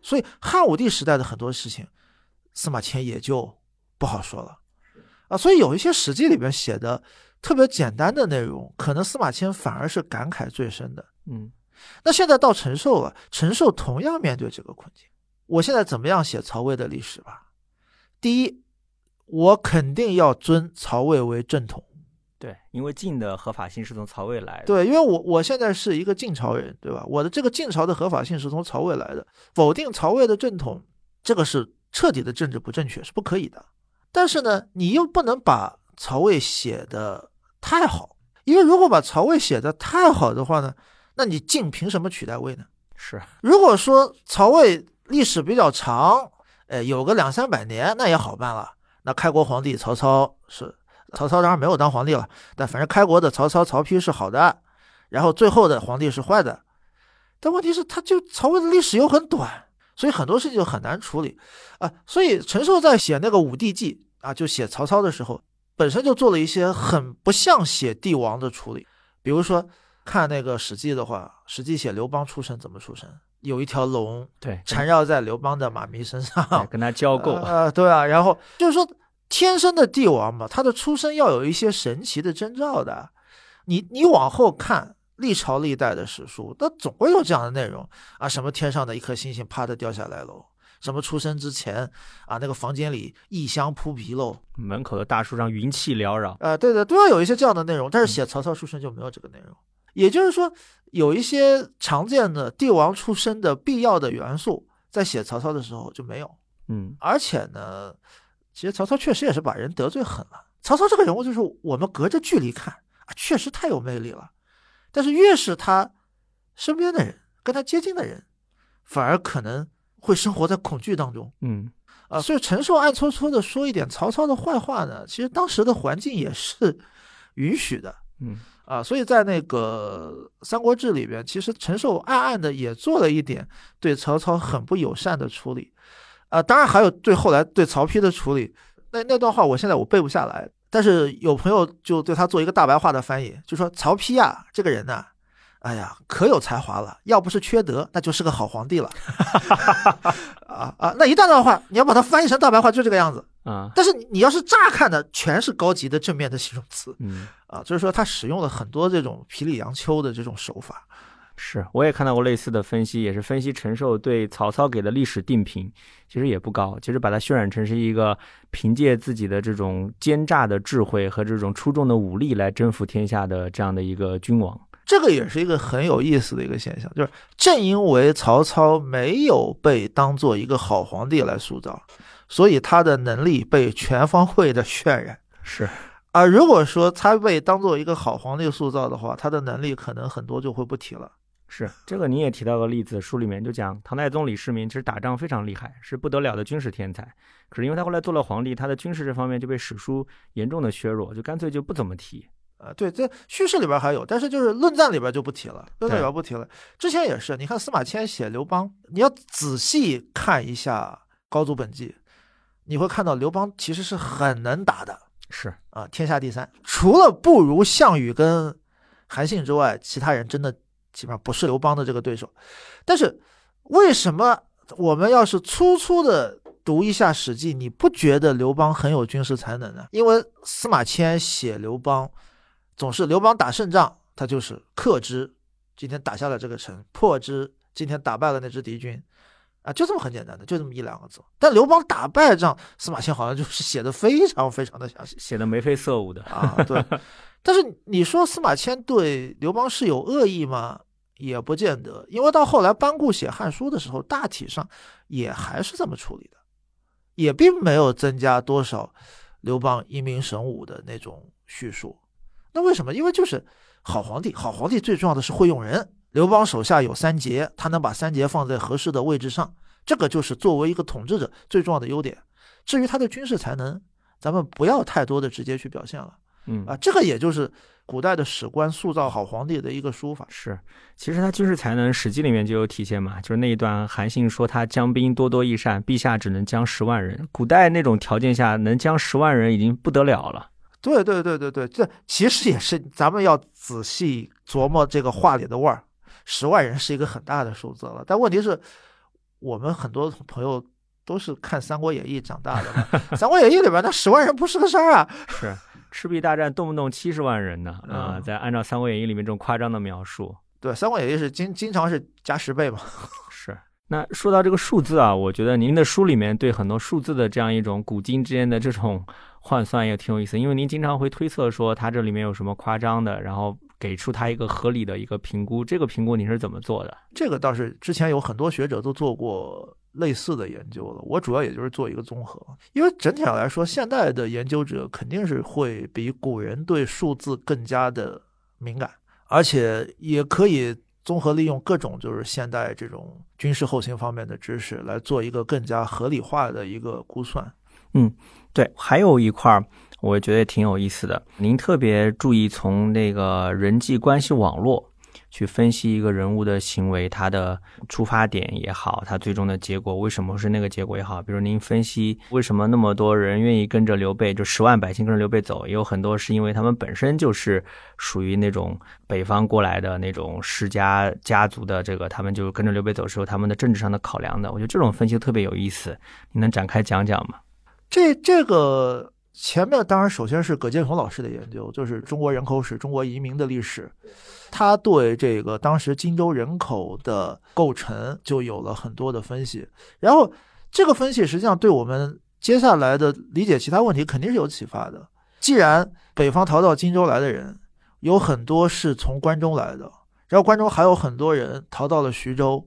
所以汉武帝时代的很多事情，司马迁也就不好说了啊。所以有一些《史记》里边写的特别简单的内容，可能司马迁反而是感慨最深的。嗯那现在到陈寿了，陈寿同样面对这个困境。我现在怎么样写曹魏的历史吧？第一，我肯定要尊曹魏为正统。对，因为晋的合法性是从曹魏来的。对，因为我我现在是一个晋朝人，对吧？我的这个晋朝的合法性是从曹魏来的，否定曹魏的正统，这个是彻底的政治不正确，是不可以的。但是呢，你又不能把曹魏写的太好，因为如果把曹魏写的太好的话呢，那你晋凭什么取代魏呢？是，如果说曹魏历史比较长，呃，有个两三百年，那也好办了。那开国皇帝曹操是曹操，当然没有当皇帝了，但反正开国的曹操、曹丕是好的，然后最后的皇帝是坏的。但问题是，他就曹魏的历史又很短，所以很多事情就很难处理啊。所以陈寿在写那个《武帝纪》啊，就写曹操的时候，本身就做了一些很不像写帝王的处理，比如说。看那个《史记》的话，《史记》写刘邦出生怎么出生？有一条龙对，缠绕在刘邦的马迷身上，哎跟他交媾。呃，对啊，然后就是说，天生的帝王嘛，他的出生要有一些神奇的征兆的。你你往后看历朝历代的史书，那总会有这样的内容啊，什么天上的一颗星星啪的掉下来喽，什么出生之前啊，那个房间里异香扑鼻喽，门口的大树上云气缭绕。呃，对的，都要有一些这样的内容。但是写曹操出生就没有这个内容，也就是说，有一些常见的帝王出身的必要的元素，在写曹操的时候就没有。嗯而且呢，其实曹操确实也是把人得罪狠了。曹操这个人物，就是我们隔着距离看啊，确实太有魅力了。但是越是他身边的人、跟他接近的人，反而可能会生活在恐惧当中嗯啊。所以陈寿暗搓搓的说一点曹操的坏话呢，其实当时的环境也是允许的嗯啊。所以在那个《三国志》里边，其实陈寿暗暗的也做了一点对曹操很不友善的处理。啊，当然还有对后来对曹丕的处理，那那段话我现在我背不下来，但是有朋友就对他做一个大白话的翻译，就说曹丕呀这个人呐、哎呀可有才华了，要不是缺德，那就是个好皇帝了。啊啊，那一大段话你要把它翻译成大白话就这个样子，啊但是你你要是乍看的全是高级的正面的形容词嗯，啊，就是说他使用了很多这种皮里杨秋的这种手法。是，我也看到过类似的分析，也是分析陈寿对曹操给的历史定评，其实也不高，其实把它渲染成是一个凭借自己的这种奸诈的智慧和这种出众的武力来征服天下的这样的一个君王。这个也是一个很有意思的一个现象，就是正因为曹操没有被当做一个好皇帝来塑造，所以他的能力被全方位的渲染。是，啊如果说他被当做一个好皇帝塑造的话，他的能力可能很多就会不提了。是这个，你也提到个例子，书里面就讲唐太宗李世民其实打仗非常厉害，是不得了的军事天才。可是因为他后来做了皇帝，他的军事这方面就被史书严重的削弱，就干脆就不怎么提。呃，对，这叙事里边还有，但是就是论战里边就不提了，论战里边不提了。之前也是，你看司马迁写刘邦，你要仔细看一下《高祖本纪》，你会看到刘邦其实是很能打的。是，啊，天下第三，除了不如项羽跟韩信之外，其他人真的基本上不是刘邦的这个对手。但是为什么我们要是粗粗的读一下《史记》，你不觉得刘邦很有军事才能呢？因为司马迁写刘邦，总是刘邦打胜仗，他就是克之，今天打下了这个城；破之，今天打败了那支敌军。啊，就这么很简单的，就这么一两个字。但刘邦打败仗，司马迁好像就是写的非常非常的详细。写的眉飞色舞的。啊，对。但是你说司马迁对刘邦是有恶意吗？也不见得，因为到后来班固写《汉书》的时候，大体上也还是这么处理的，也并没有增加多少刘邦英明神武的那种叙述。那为什么？因为就是好皇帝，好皇帝最重要的是会用人。刘邦手下有三杰，他能把三杰放在合适的位置上，这个就是作为一个统治者最重要的优点。至于他的军事才能，咱们不要太多的直接去表现了。嗯啊，这个也就是古代的史官塑造好皇帝的一个书法。是，其实他军事才能，《史记》里面就有体现嘛，就是那一段韩信说他将兵多多益善，陛下只能将十万人。古代那种条件下，能将十万人已经不得了了。对对对对对，这其实也是咱们要仔细琢磨这个话里的味儿。十万人是一个很大的数字了，但问题是，我们很多朋友都是看《三国演义》长大的嘛，《三国演义》里边那十万人不是个事儿啊。是，赤壁大战动不动七十万人呢啊、嗯再按照《三国演义》里面这种夸张的描述，对，《三国演义》是经经常是加十倍嘛。是。那说到这个数字啊，我觉得您的书里面对很多数字的这样一种古今之间的这种换算也挺有意思，因为您经常会推测说它这里面有什么夸张的，然后给出他一个合理的一个评估。这个评估你是怎么做的？这个倒是之前有很多学者都做过类似的研究了，我主要也就是做一个综合，因为整体上来说，现代的研究者肯定是会比古人对数字更加的敏感，而且也可以综合利用各种就是现代这种军事后勤方面的知识来做一个更加合理化的一个估算。嗯对，还有一块儿，我觉得也挺有意思的。您特别注意从那个人际关系网络去分析一个人物的行为，他的出发点也好，他最终的结果为什么是那个结果也好。比如您分析为什么那么多人愿意跟着刘备，就十万百姓跟着刘备走，也有很多是因为他们本身就是属于那种北方过来的那种世家家族的这个，他们就跟着刘备走时候，他们的政治上的考量的。我觉得这种分析特别有意思，你能展开讲讲吗？这这个前面当然首先是葛剑雄老师的研究，就是中国人口史、中国移民的历史，他对这个当时荆州人口的构成就有了很多的分析。然后这个分析实际上对我们接下来的理解其他问题肯定是有启发的。既然北方逃到荆州来的人有很多是从关中来的，然后关中还有很多人逃到了徐州，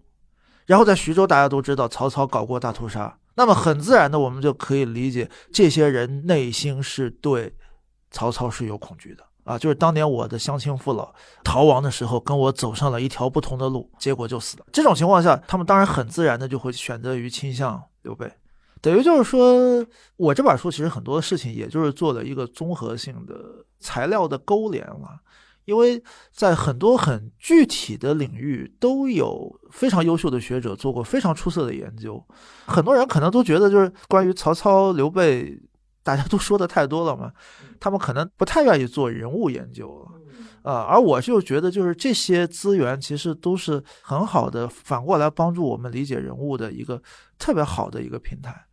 然后在徐州大家都知道曹操搞过大屠杀，那么很自然的我们就可以理解这些人内心是对曹操是有恐惧的啊，就是当年我的乡亲父老逃亡的时候跟我走上了一条不同的路，结果就死了。这种情况下，他们当然很自然的就会选择于倾向刘备。等于就是说，我这本书其实很多事情，也就是做了一个综合性的材料的勾连了，因为在很多很具体的领域，都有非常优秀的学者做过非常出色的研究。很多人可能都觉得，就是关于曹操、刘备，大家都说的太多了嘛，他们可能不太愿意做人物研究了，啊，而我就觉得，就是这些资源其实都是很好的，反过来帮助我们理解人物的一个特别好的一个平台。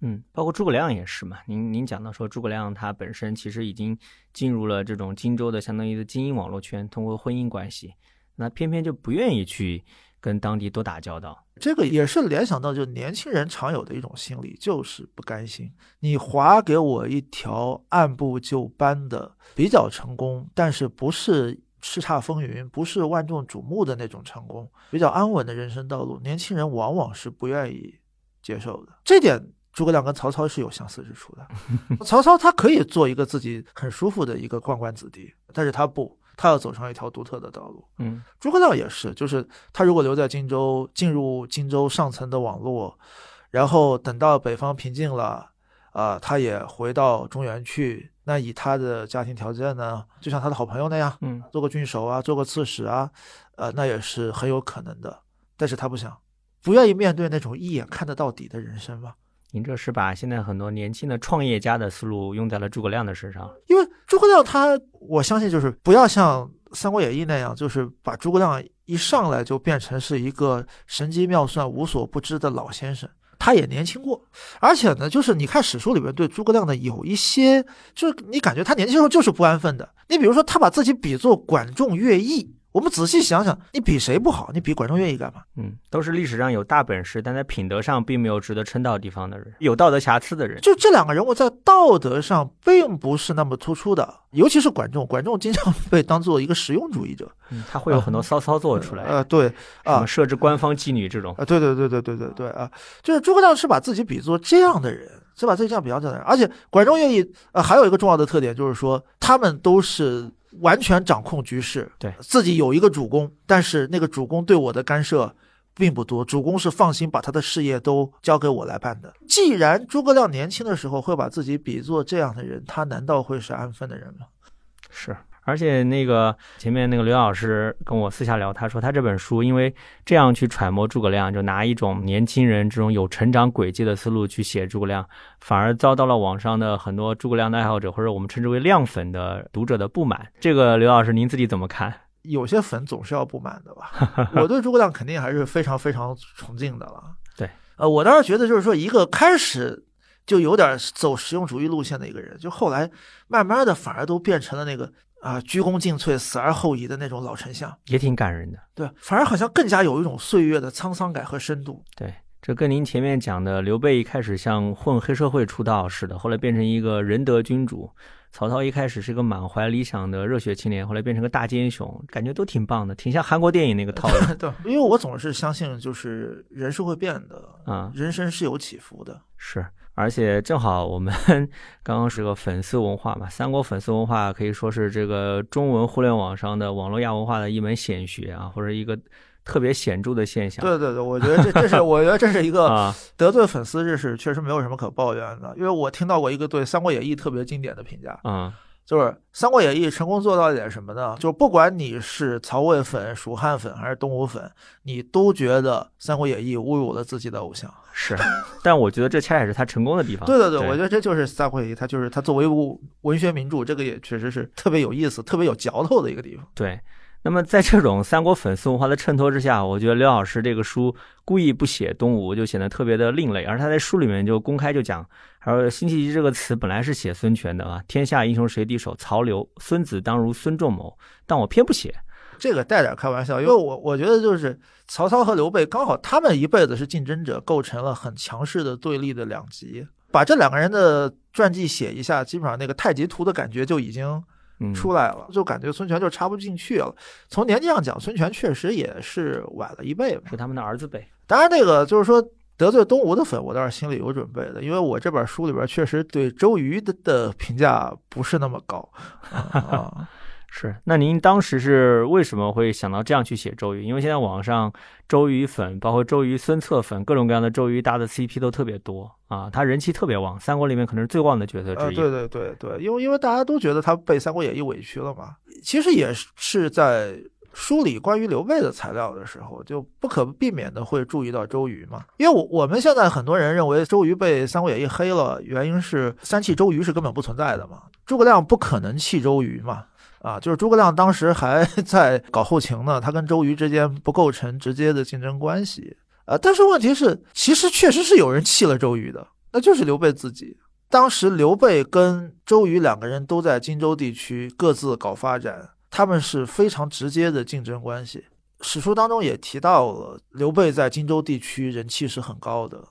嗯，包括诸葛亮也是嘛。您您讲到说，诸葛亮他本身其实已经进入了这种荆州的相当于的精英网络圈，通过婚姻关系，那偏偏就不愿意去跟当地多打交道。这个也是联想到，就年轻人常有的一种心理，就是不甘心。你划给我一条按部就班的、比较成功，但是不是叱咤风云、不是万众瞩目的那种成功，比较安稳的人生道路，年轻人往往是不愿意接受的。这点。诸葛亮跟曹操是有相似之处的。曹操他可以做一个自己很舒服的一个宦官子弟，但是他不，他要走上一条独特的道路。嗯，诸葛亮也是，就是他如果留在荆州，进入荆州上层的网络，然后等到北方平静了，啊，他也回到中原去。那以他的家庭条件呢，就像他的好朋友那样，嗯，做个郡守啊，做个刺史啊，呃，那也是很有可能的。但是他不想，不愿意面对那种一眼看得到底的人生嘛。您这是把现在很多年轻的创业家的思路用在了诸葛亮的身上，因为诸葛亮他，我相信就是不要像《三国演义》那样，就是把诸葛亮一上来就变成是一个神机妙算、无所不知的老先生。他也年轻过，而且呢，就是你看史书里面对诸葛亮的有一些，就是你感觉他年轻时候就是不安分的。你比如说，他把自己比作管仲、乐毅。我们仔细想想，你比谁不好？你比管仲、乐毅干嘛？嗯，都是历史上有大本事，但在品德上并没有值得称道地方的人，有道德瑕疵的人。就这两个人物在道德上并不是那么突出的，尤其是管仲。管仲经常被当做一个实用主义者，嗯，他会有很多骚操作出来。呃，对，啊，设置官方妓女这种。啊，对对对对对对对啊，就是诸葛亮是把自己比作这样的人，是把自己这样比较这样的人。而且管仲、乐毅，呃，还有一个重要的特点就是说，他们都是。完全掌控局势，对自己有一个主公，但是那个主公对我的干涉并不多，主公是放心把他的事业都交给我来办的。既然诸葛亮年轻的时候会把自己比作这样的人，他难道会是安分的人吗？是。而且那个前面那个刘老师跟我私下聊，他说他这本书因为这样去揣摩诸葛亮，就拿一种年轻人这种有成长轨迹的思路去写诸葛亮，反而遭到了网上的很多诸葛亮的爱好者或者我们称之为亮粉的读者的不满。这个刘老师您自己怎么看？有些粉总是要不满的吧？我对诸葛亮肯定还是非常非常崇敬的了。对，呃，我倒是觉得就是说一个开始就有点走实用主义路线的一个人，就后来慢慢的反而都变成了那个。啊，鞠躬尽瘁，死而后已的那种老丞相，也挺感人的。对，反而好像更加有一种岁月的沧桑感和深度。对，这跟您前面讲的刘备一开始像混黑社会出道似的，后来变成一个仁德君主；曹操一开始是个满怀理想的热血青年，后来变成个大奸雄，感觉都挺棒的，挺像韩国电影那个套路。对，因为我总是相信，就是人是会变的啊，人生是有起伏的。是。而且正好我们 刚刚是个粉丝文化嘛，三国粉丝文化可以说是这个中文互联网上的网络亚文化的一门显学啊，或者一个特别显著的现象。对对对，我觉得这这是 我觉得这是一个得罪粉丝，这是确实没有什么可抱怨的，因为我听到过一个对《三国演义》特别经典的评价啊。就是《三国演义》成功做到一点什么呢？就不管你是曹魏粉、蜀汉粉还是东吴粉，你都觉得《三国演义》侮辱了自己的偶像。是，但我觉得这恰恰是他成功的地方。对对对，我觉得这就是《三国演义》，它就是他作为文学名著，这个也确实是特别有意思、特别有嚼头的一个地方。对。那么在这种三国粉丝文化的衬托之下，我觉得刘老师这个书故意不写东吴，就显得特别的另类。而他在书里面就公开就讲，还说“辛弃疾”这个词本来是写孙权的啊，“天下英雄谁敌手？曹刘。孙子当如孙仲谋。”但我偏不写，这个带点开玩笑，因为我我觉得就是曹操和刘备刚好他们一辈子是竞争者，构成了很强势的对立的两极。把这两个人的传记写一下，基本上那个太极图的感觉就已经嗯，出来了，就感觉孙权就插不进去了。从年纪上讲，孙权确实也是晚了一辈嘛。是他们的儿子辈。当然，那个就是说得罪东吴的粉，我倒是心里有准备的，因为我这本书里边确实对周瑜的的评价不是那么高啊。是，那您当时是为什么会想到这样去写周瑜？因为现在网上周瑜粉，包括周瑜孙策粉，各种各样的周瑜搭的 CP 都特别多啊，他人气特别旺，三国里面可能是最旺的角色呃，之一。对对对对，因为因为大家都觉得他被《三国演义》委屈了嘛，其实也是在梳理关于刘备的材料的时候，就不可避免的会注意到周瑜嘛。因为我我们现在很多人认为周瑜被《三国演义》黑了，原因是三气周瑜是根本不存在的嘛，诸葛亮不可能气周瑜嘛。啊，就是诸葛亮当时还 在搞后勤呢，他跟周瑜之间不构成直接的竞争关系。呃，但是问题是，其实确实是有人气了周瑜的，那就是刘备自己。当时刘备跟周瑜两个人都在荆州地区各自搞发展，他们是非常直接的竞争关系。史书当中也提到了，刘备在荆州地区人气是很高的。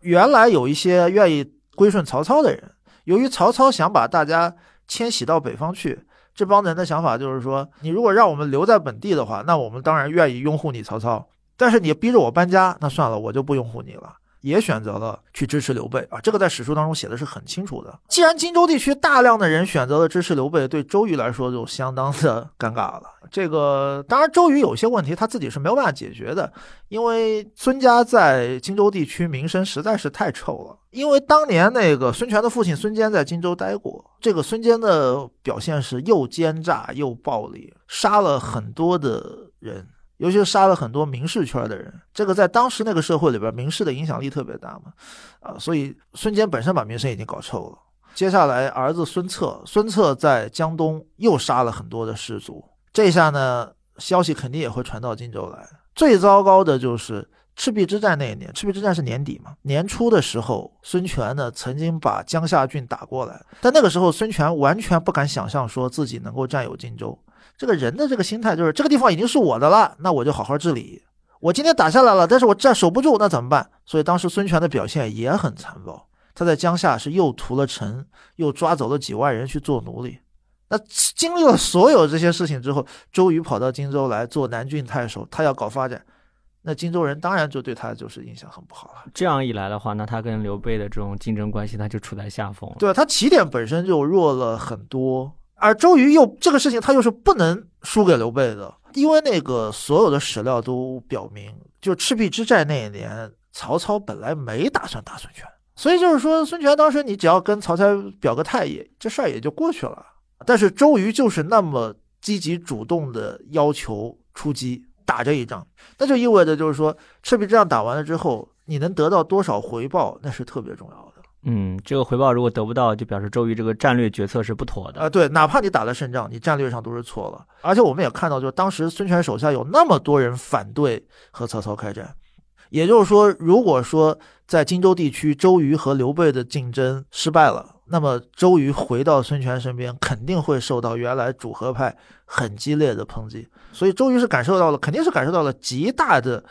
原来有一些愿意归顺曹操的人，由于曹操想把大家迁徙到北方去，这帮人的想法就是说，你如果让我们留在本地的话，那我们当然愿意拥护你曹操。但是你逼着我搬家，那算了，我就不拥护你了。也选择了去支持刘备啊，这个在史书当中写的是很清楚的。既然荆州地区大量的人选择了支持刘备，对周瑜来说就相当的 尴尬了。这个当然，周瑜有些问题他自己是没有办法解决的，因为孙家在荆州地区名声实在是太臭了。因为当年那个孙权的父亲孙坚在荆州待过，这个孙坚的表现是又奸诈又暴力，杀了很多的人。尤其是杀了很多名士圈的人，这个在当时那个社会里边，名士的影响力特别大嘛，啊，所以孙坚本身把名声已经搞臭了。接下来儿子孙策，孙策在江东又杀了很多的士卒，这下呢，消息肯定也会传到荆州来。最糟糕的就是赤壁之战那一年，赤壁之战是年底嘛，年初的时候，孙权呢曾经把江夏郡打过来，但那个时候孙权完全不敢想象说自己能够占有荆州。这个人的这个心态就是这个地方已经是我的了，那我就好好治理。我今天打下来了，但是我站守不住，那怎么办？所以当时孙权的表现也很残暴，他在江夏是又屠了城，又抓走了几万人去做奴隶。那经历了所有这些事情之后，周瑜跑到荆州来做南郡太守，他要搞发展，那荆州人当然就对他就是印象很不好了。这样一来的话，那他跟刘备的这种竞争关系，他就处在下风了。对他起点本身就弱了很多。而周瑜又这个事情，他又是不能输给刘备的，因为那个所有的史料都表明，就赤壁之战那一年，曹操本来没打算打孙权，所以就是说，孙权当时你只要跟曹操表个态，也这事儿也就过去了。但是周瑜就是那么积极主动的要求出击打这一仗，那就意味着就是说，赤壁之战打完了之后，你能得到多少回报，那是特别重要的。嗯，这个回报如果得不到，就表示周瑜这个战略决策是不妥的啊、对，哪怕你打了胜仗，你战略上都是错了。而且我们也看到，就是当时孙权手下有那么多人反对和曹操开战，也就是说，如果说在荆州地区周瑜和刘备的竞争失败了，那么周瑜回到孙权身边，肯定会受到原来主和派很激烈的抨击。所以周瑜是感受到了，肯定是感受到了极大的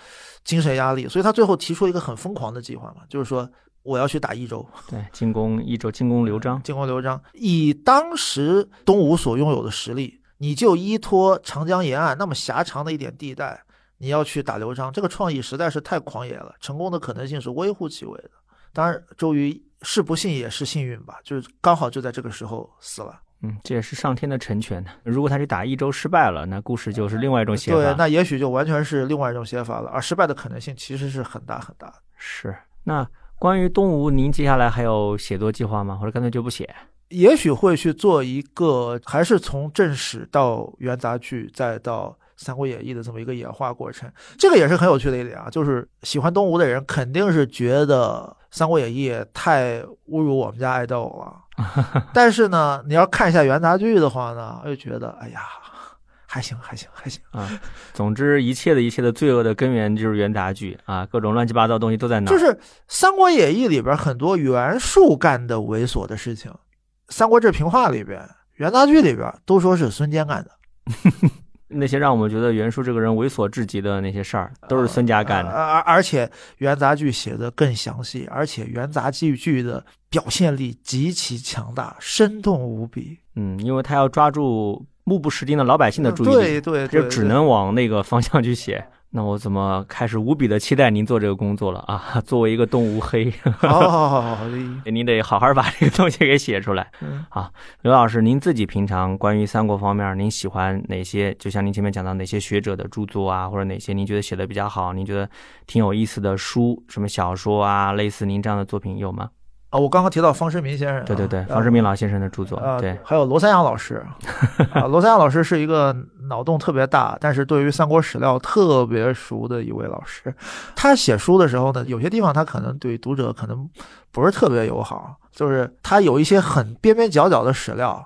精神压力，所以他最后提出一个很疯狂的计划嘛，就是说。我要去打益州，对，进攻益州，进攻刘璋，进攻刘璋。以当时东吴所拥有的实力，你就依托长江沿岸那么狭长的一点地带，你要去打刘璋，这个创意实在是太狂野了，成功的可能性是微乎其微的。当然，周瑜是不幸也是幸运吧，就是刚好就在这个时候死了。嗯，这也是上天的成全。如果他去打益州失败了，那故事就是另外一种写法。对，那也许就完全是另外一种写法了，而失败的可能性其实是很大很大的。是，那。关于东吴，您接下来还有写作计划吗？或者干脆就不写？也许会去做一个，还是从正史到元杂剧，再到《三国演义》的这么一个演化过程。这个也是很有趣的一点啊，就是喜欢东吴的人肯定是觉得《三国演义》太侮辱我们家爱豆了。但是呢，你要看一下元杂剧的话呢，又觉得哎呀。还行，还行，还行啊！总之，一切的一切的罪恶的根源就是元杂剧啊，各种乱七八糟东西都在那。就是《三国演义》里边很多袁术干的猥琐的事情，《三国志平话》里边、元杂剧里边都说是孙坚干的。那些让我们觉得袁术这个人猥琐至极的那些事儿，都是孙家干的。而而且元杂剧写的更详细，而且元杂剧剧的表现力极其强大，生动无比。嗯，因为他要抓住目不识丁的老百姓的注意力，对对，就只能往那个方向去写。那我怎么开始无比的期待您做这个工作了啊？作为一个动物黑，哦，您得好好把这个东西给写出来。啊，刘老师，您自己平常关于三国方面，您喜欢哪些？就像您前面讲到哪些学者的著作啊，或者哪些您觉得写的比较好，您觉得挺有意思的书，什么小说啊，类似您这样的作品有吗？啊，我刚刚提到方世民先生，对对对，方世民老先生的著作，对，还有罗三阳老师，啊，罗三阳老师是一个脑洞特别大，但是对于三国史料特别熟的一位老师。他写书的时候呢，有些地方他可能对读者可能不是特别友好，就是他有一些很边边角角的史料，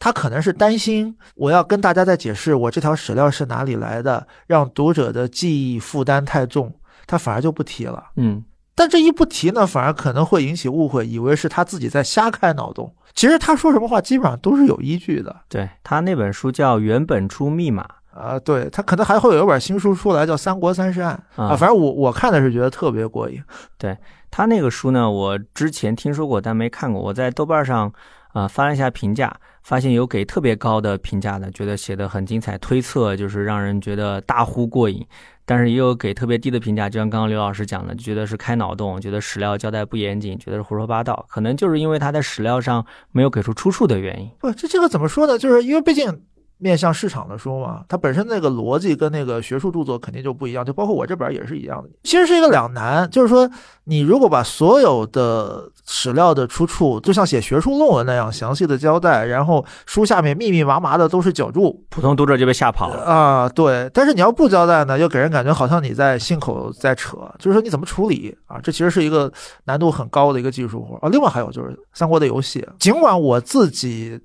他可能是担心我要跟大家在解释我这条史料是哪里来的，让读者的记忆负担太重，他反而就不提了。嗯。但这一不提呢，反而可能会引起误会，以为是他自己在瞎开脑洞。其实他说什么话，基本上都是有依据的。对他那本书叫《原本出密码》啊，对他可能还会有一本新书出来，叫《三国三十案》啊。反正我我看的是觉得特别过瘾。对他那个书呢，我之前听说过，但没看过。我在豆瓣上啊翻了一下评价，发现有给特别高的评价的，觉得写的很精彩，推测就是让人觉得大呼过瘾。但是也有给特别低的评价，就像刚刚刘老师讲的，就觉得是开脑洞，觉得史料交代不严谨，觉得是胡说八道，可能就是因为他在史料上没有给出出处的原因。不，这这个怎么说呢？就是因为毕竟。面向市场的书嘛，它本身那个逻辑跟那个学术著作肯定就不一样，就包括我这本也是一样的。其实是一个两难，就是说你如果把所有的史料的出处，就像写学术论文那样详细的交代，然后书下面密密麻麻的都是脚注，普通读者就被吓跑了啊。对，但是你要不交代呢，又给人感觉好像你在信口在扯，就是说你怎么处理啊？这其实是一个难度很高的一个技术活啊。另外还有就是三国的游戏，尽管我自己。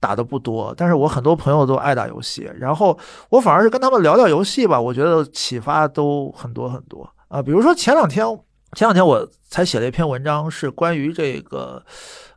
打的不多，但是我很多朋友都爱打游戏，然后我反而是跟他们聊聊游戏吧，我觉得启发都很多很多啊。比如说前两天，前两天我才写了一篇文章，是关于这个，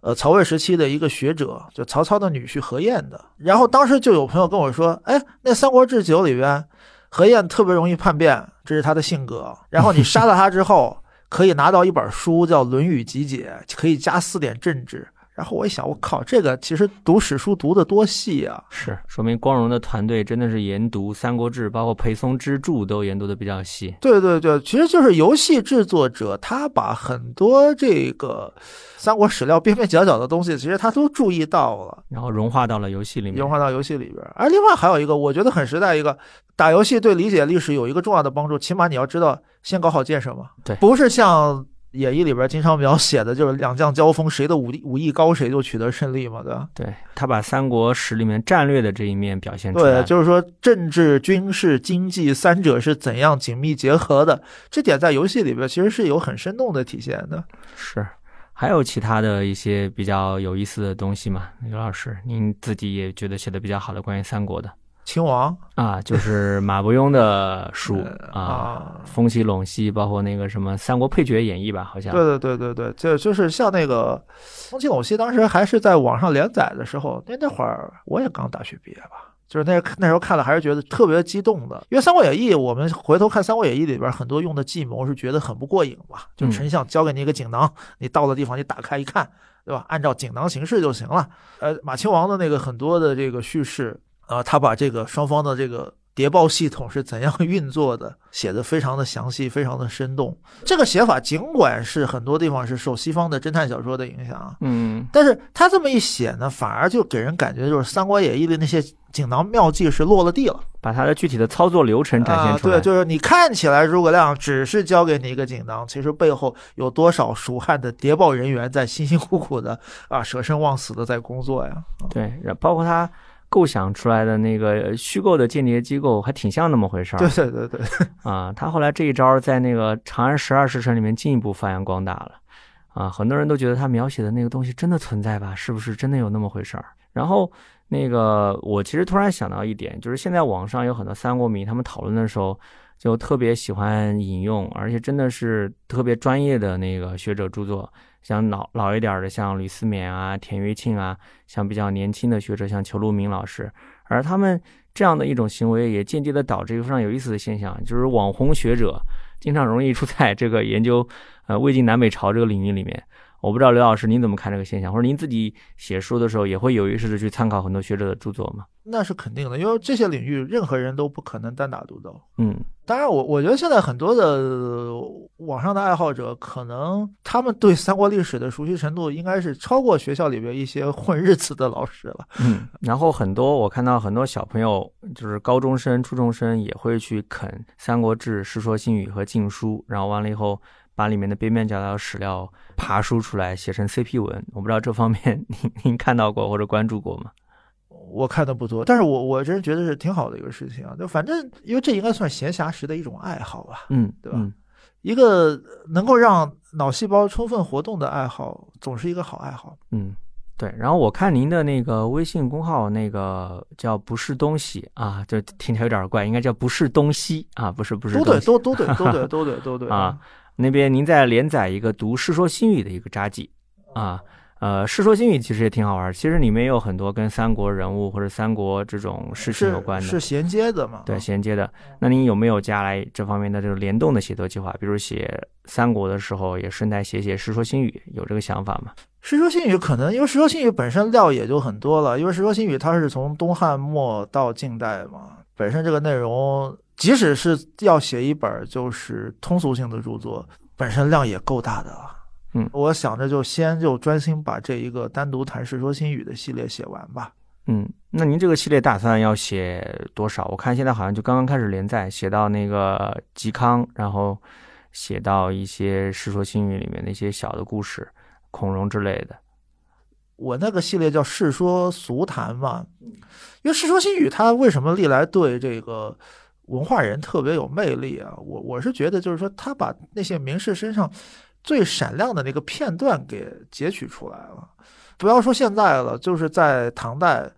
呃，曹魏时期的一个学者，就曹操的女婿何晏的。然后当时就有朋友跟我说，哎，那《三国志九》里边，何晏特别容易叛变，这是他的性格。然后你杀了他之后，可以拿到一本书叫《论语集解》，可以加四点政治。然后我一想，我靠，这个其实读史书读的多细啊！是，说明光荣的团队真的是研读《三国志》，包括裴松之著都研读的比较细。对对对，其实就是游戏制作者，他把很多这个三国史料边边角角的东西，其实他都注意到了，然后融化到了游戏里面，融化到游戏里边。而另外还有一个，我觉得很实在，一个打游戏对理解历史有一个重要的帮助，起码你要知道先搞好建设嘛。对，不是像。演义里边经常描写的就是两将交锋，谁的武力武艺高，谁就取得胜利嘛，对吧？对他把三国史里面战略的这一面表现出来，对，就是说政治、军事、经济三者是怎样紧密结合的，这点在游戏里边其实是有很生动的体现的。是，还有其他的一些比较有意思的东西吗？刘老师，您自己也觉得写的比较好的关于三国的？秦王啊，就是马伯庸的 书啊，风起陇西，包括那个什么《三国配角演义》吧，好像。对对对对对，就就是像那个风起陇西，当时还是在网上连载的时候，那那会儿我也刚大学毕业吧，就是那那时候看了还是觉得特别激动的，因为《三国演义》，我们回头看《三国演义》里边很多用的计谋是觉得很不过瘾吧，就丞相交给你一个锦囊，你到了地方你打开一看，对吧？按照锦囊行事就行了。呃，马亲王的那个很多的这个叙事。啊，他把这个双方的这个谍报系统是怎样运作的写的非常的详细，非常的生动。这个写法尽管是很多地方是受西方的侦探小说的影响，嗯，但是他这么一写呢，反而就给人感觉就是《三国演义》的那些锦囊妙计是落了地了，把它的具体的操作流程展现出来。对，就是你看起来诸葛亮只是交给你一个锦囊，其实背后有多少蜀汉的谍报人员在辛辛苦苦的啊舍生忘死的在工作呀？对，包括他。构想出来的那个虚构的间谍机构还挺像那么回事儿。对对对对，啊，他后来这一招在那个《长安十二时辰》里面进一步发扬光大了，啊，很多人都觉得他描写的那个东西真的存在吧？是不是真的有那么回事儿？然后那个我其实突然想到一点，就是现在网上有很多三国迷，他们讨论的时候就特别喜欢引用，而且真的是特别专业的那个学者著作。像老老一点的，像吕思勉啊、田余庆啊，像比较年轻的学者，像裘路明老师，而他们这样的一种行为也间接的导致一个非常有意思的现象，就是网红学者经常容易出在这个研究呃魏晋南北朝这个领域里面。我不知道刘老师您怎么看这个现象，或者您自己写书的时候也会有意识的去参考很多学者的著作吗？那是肯定的，因为这些领域任何人都不可能单打独斗。嗯，当然，我我觉得现在很多的网上的爱好者，可能他们对三国历史的熟悉程度，应该是超过学校里边一些混日子的老师了。嗯，然后很多我看到很多小朋友，就是高中生、初中生也会去啃《三国志》《世说新语》和《晋书》，然后完了以后。把里面的边边角角史料爬书出来，写成 CP 文。我不知道这方面 您您看到过或者关注过吗？我看的不多，但是我我真觉得是挺好的一个事情啊。就反正因为这应该算闲暇时的一种爱好吧，嗯，对吧？一个能够让脑细胞充分活动的爱好，总是一个好爱好。嗯，对。然后我看您的那个微信公号，那个叫不是东西啊，就听起来有点怪，应该叫不是东西啊，不是不是都对，都都对，都对，都对，都对 啊。那边您在连载一个读《世说新语》的一个札记啊，呃，《世说新语》其实也挺好玩，其实里面有很多跟三国人物或者三国这种事情有关的，是衔接的嘛？对，衔接的。那您有没有加来这方面的这种联动的写作计划？比如写三国的时候，也顺带写写《世说新语》，有这个想法吗？《世说新语》可能因为《世说新语》本身料也就很多了，因为《世说新语》它是从东汉末到近代嘛，本身这个内容。即使是要写一本就是通俗性的著作，本身量也够大的了。嗯，我想着就先就专心把这一个单独谈《世说新语》的系列写完吧。嗯，那您这个系列打算要写多少？我看现在好像就刚刚开始连载，写到那个嵇康，然后写到一些《世说新语》里面的一些小的故事，孔融之类的。我那个系列叫《世说俗谈》嘛，因为《世说新语》它为什么历来对这个。文化人特别有魅力啊！我我是觉得，就是说他把那些名士身上最闪亮的那个片段给截取出来了。不要说现在了，就是在唐代，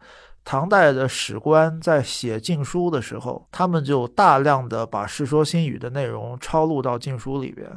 唐代的史官在写禁书的时候，他们就大量的把《世说新语》的内容抄录到禁书里边。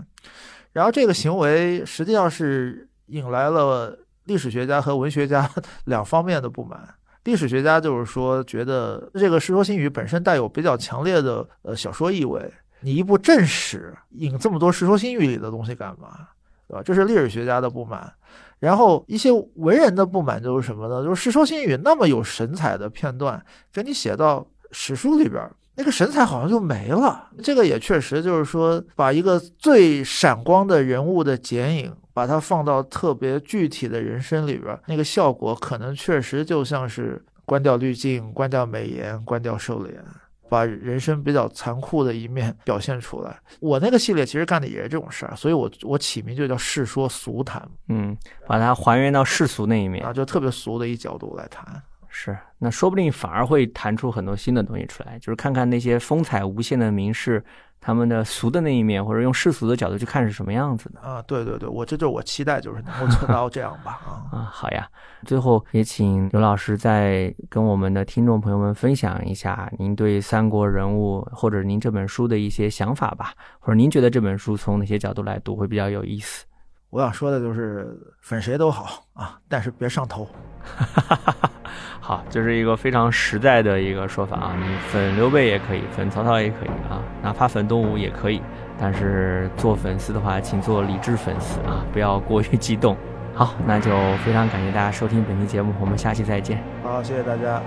然后这个行为实际上是引来了历史学家和文学家 两方面的不满。历史学家就是说，觉得这个《世说新语》本身带有比较强烈的呃小说意味，你一部正史引这么多《世说新语》里的东西干嘛？对吧？这是历史学家的不满。然后一些文人的不满就是什么呢？就是《世说新语》那么有神采的片段，给你写到史书里边，那个神采好像就没了。这个也确实就是说，把一个最闪光的人物的剪影。把它放到特别具体的人生里边，那个效果可能确实就像是关掉滤镜、关掉美颜、关掉瘦脸，把人生比较残酷的一面 表现出来。我那个系列其实干的也是这种事儿，所以我我起名就叫《世说俗谈》，嗯，把它还原到世俗那一面啊，就特别俗的一角度来谈。是，那说不定反而会弹出很多新的东西出来，就是看看那些风采无限的名士。他们的俗的那一面，或者用世俗的角度去看是什么样子的啊？对对对，我这就是我期待，就是能够做到这样吧啊 啊！好呀，最后也请刘老师再跟我们的听众朋友们分享一下您对三国人物或者您这本书的一些想法吧，或者您觉得这本书从哪些角度来读会比较有意思？我想说的就是粉谁都好啊，但是别上头。好，这是一个非常实在的一个说法啊！你粉刘备也可以，粉曹操也可以啊，哪怕粉东吴也可以。但是做粉丝的话，请做理智粉丝啊，不要过于激动。好，那就非常感谢大家收听本期节目，我们下期再见。好，谢谢大家。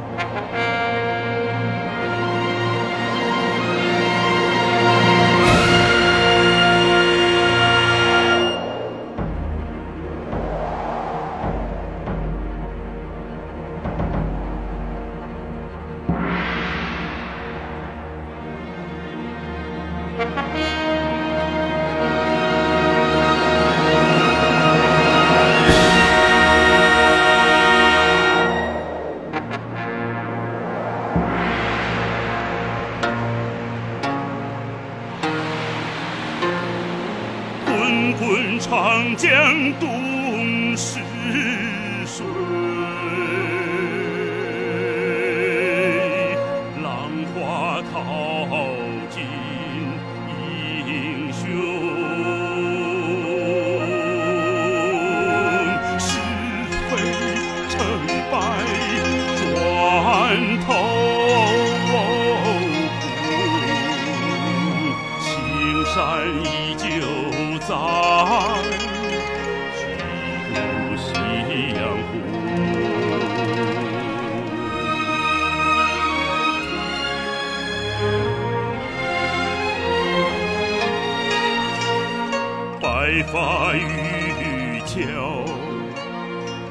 发渔樵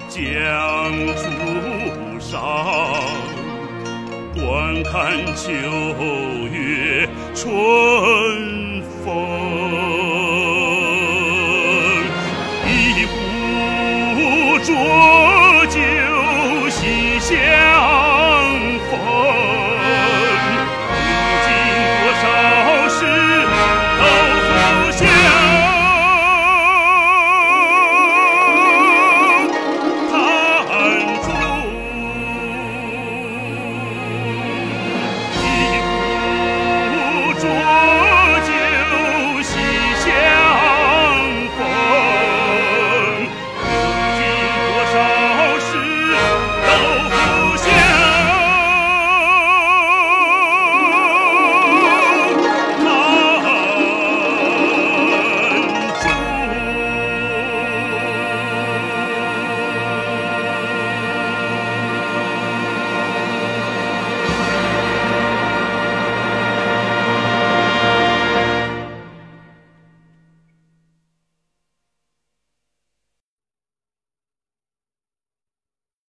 江渚上，观看秋月春风。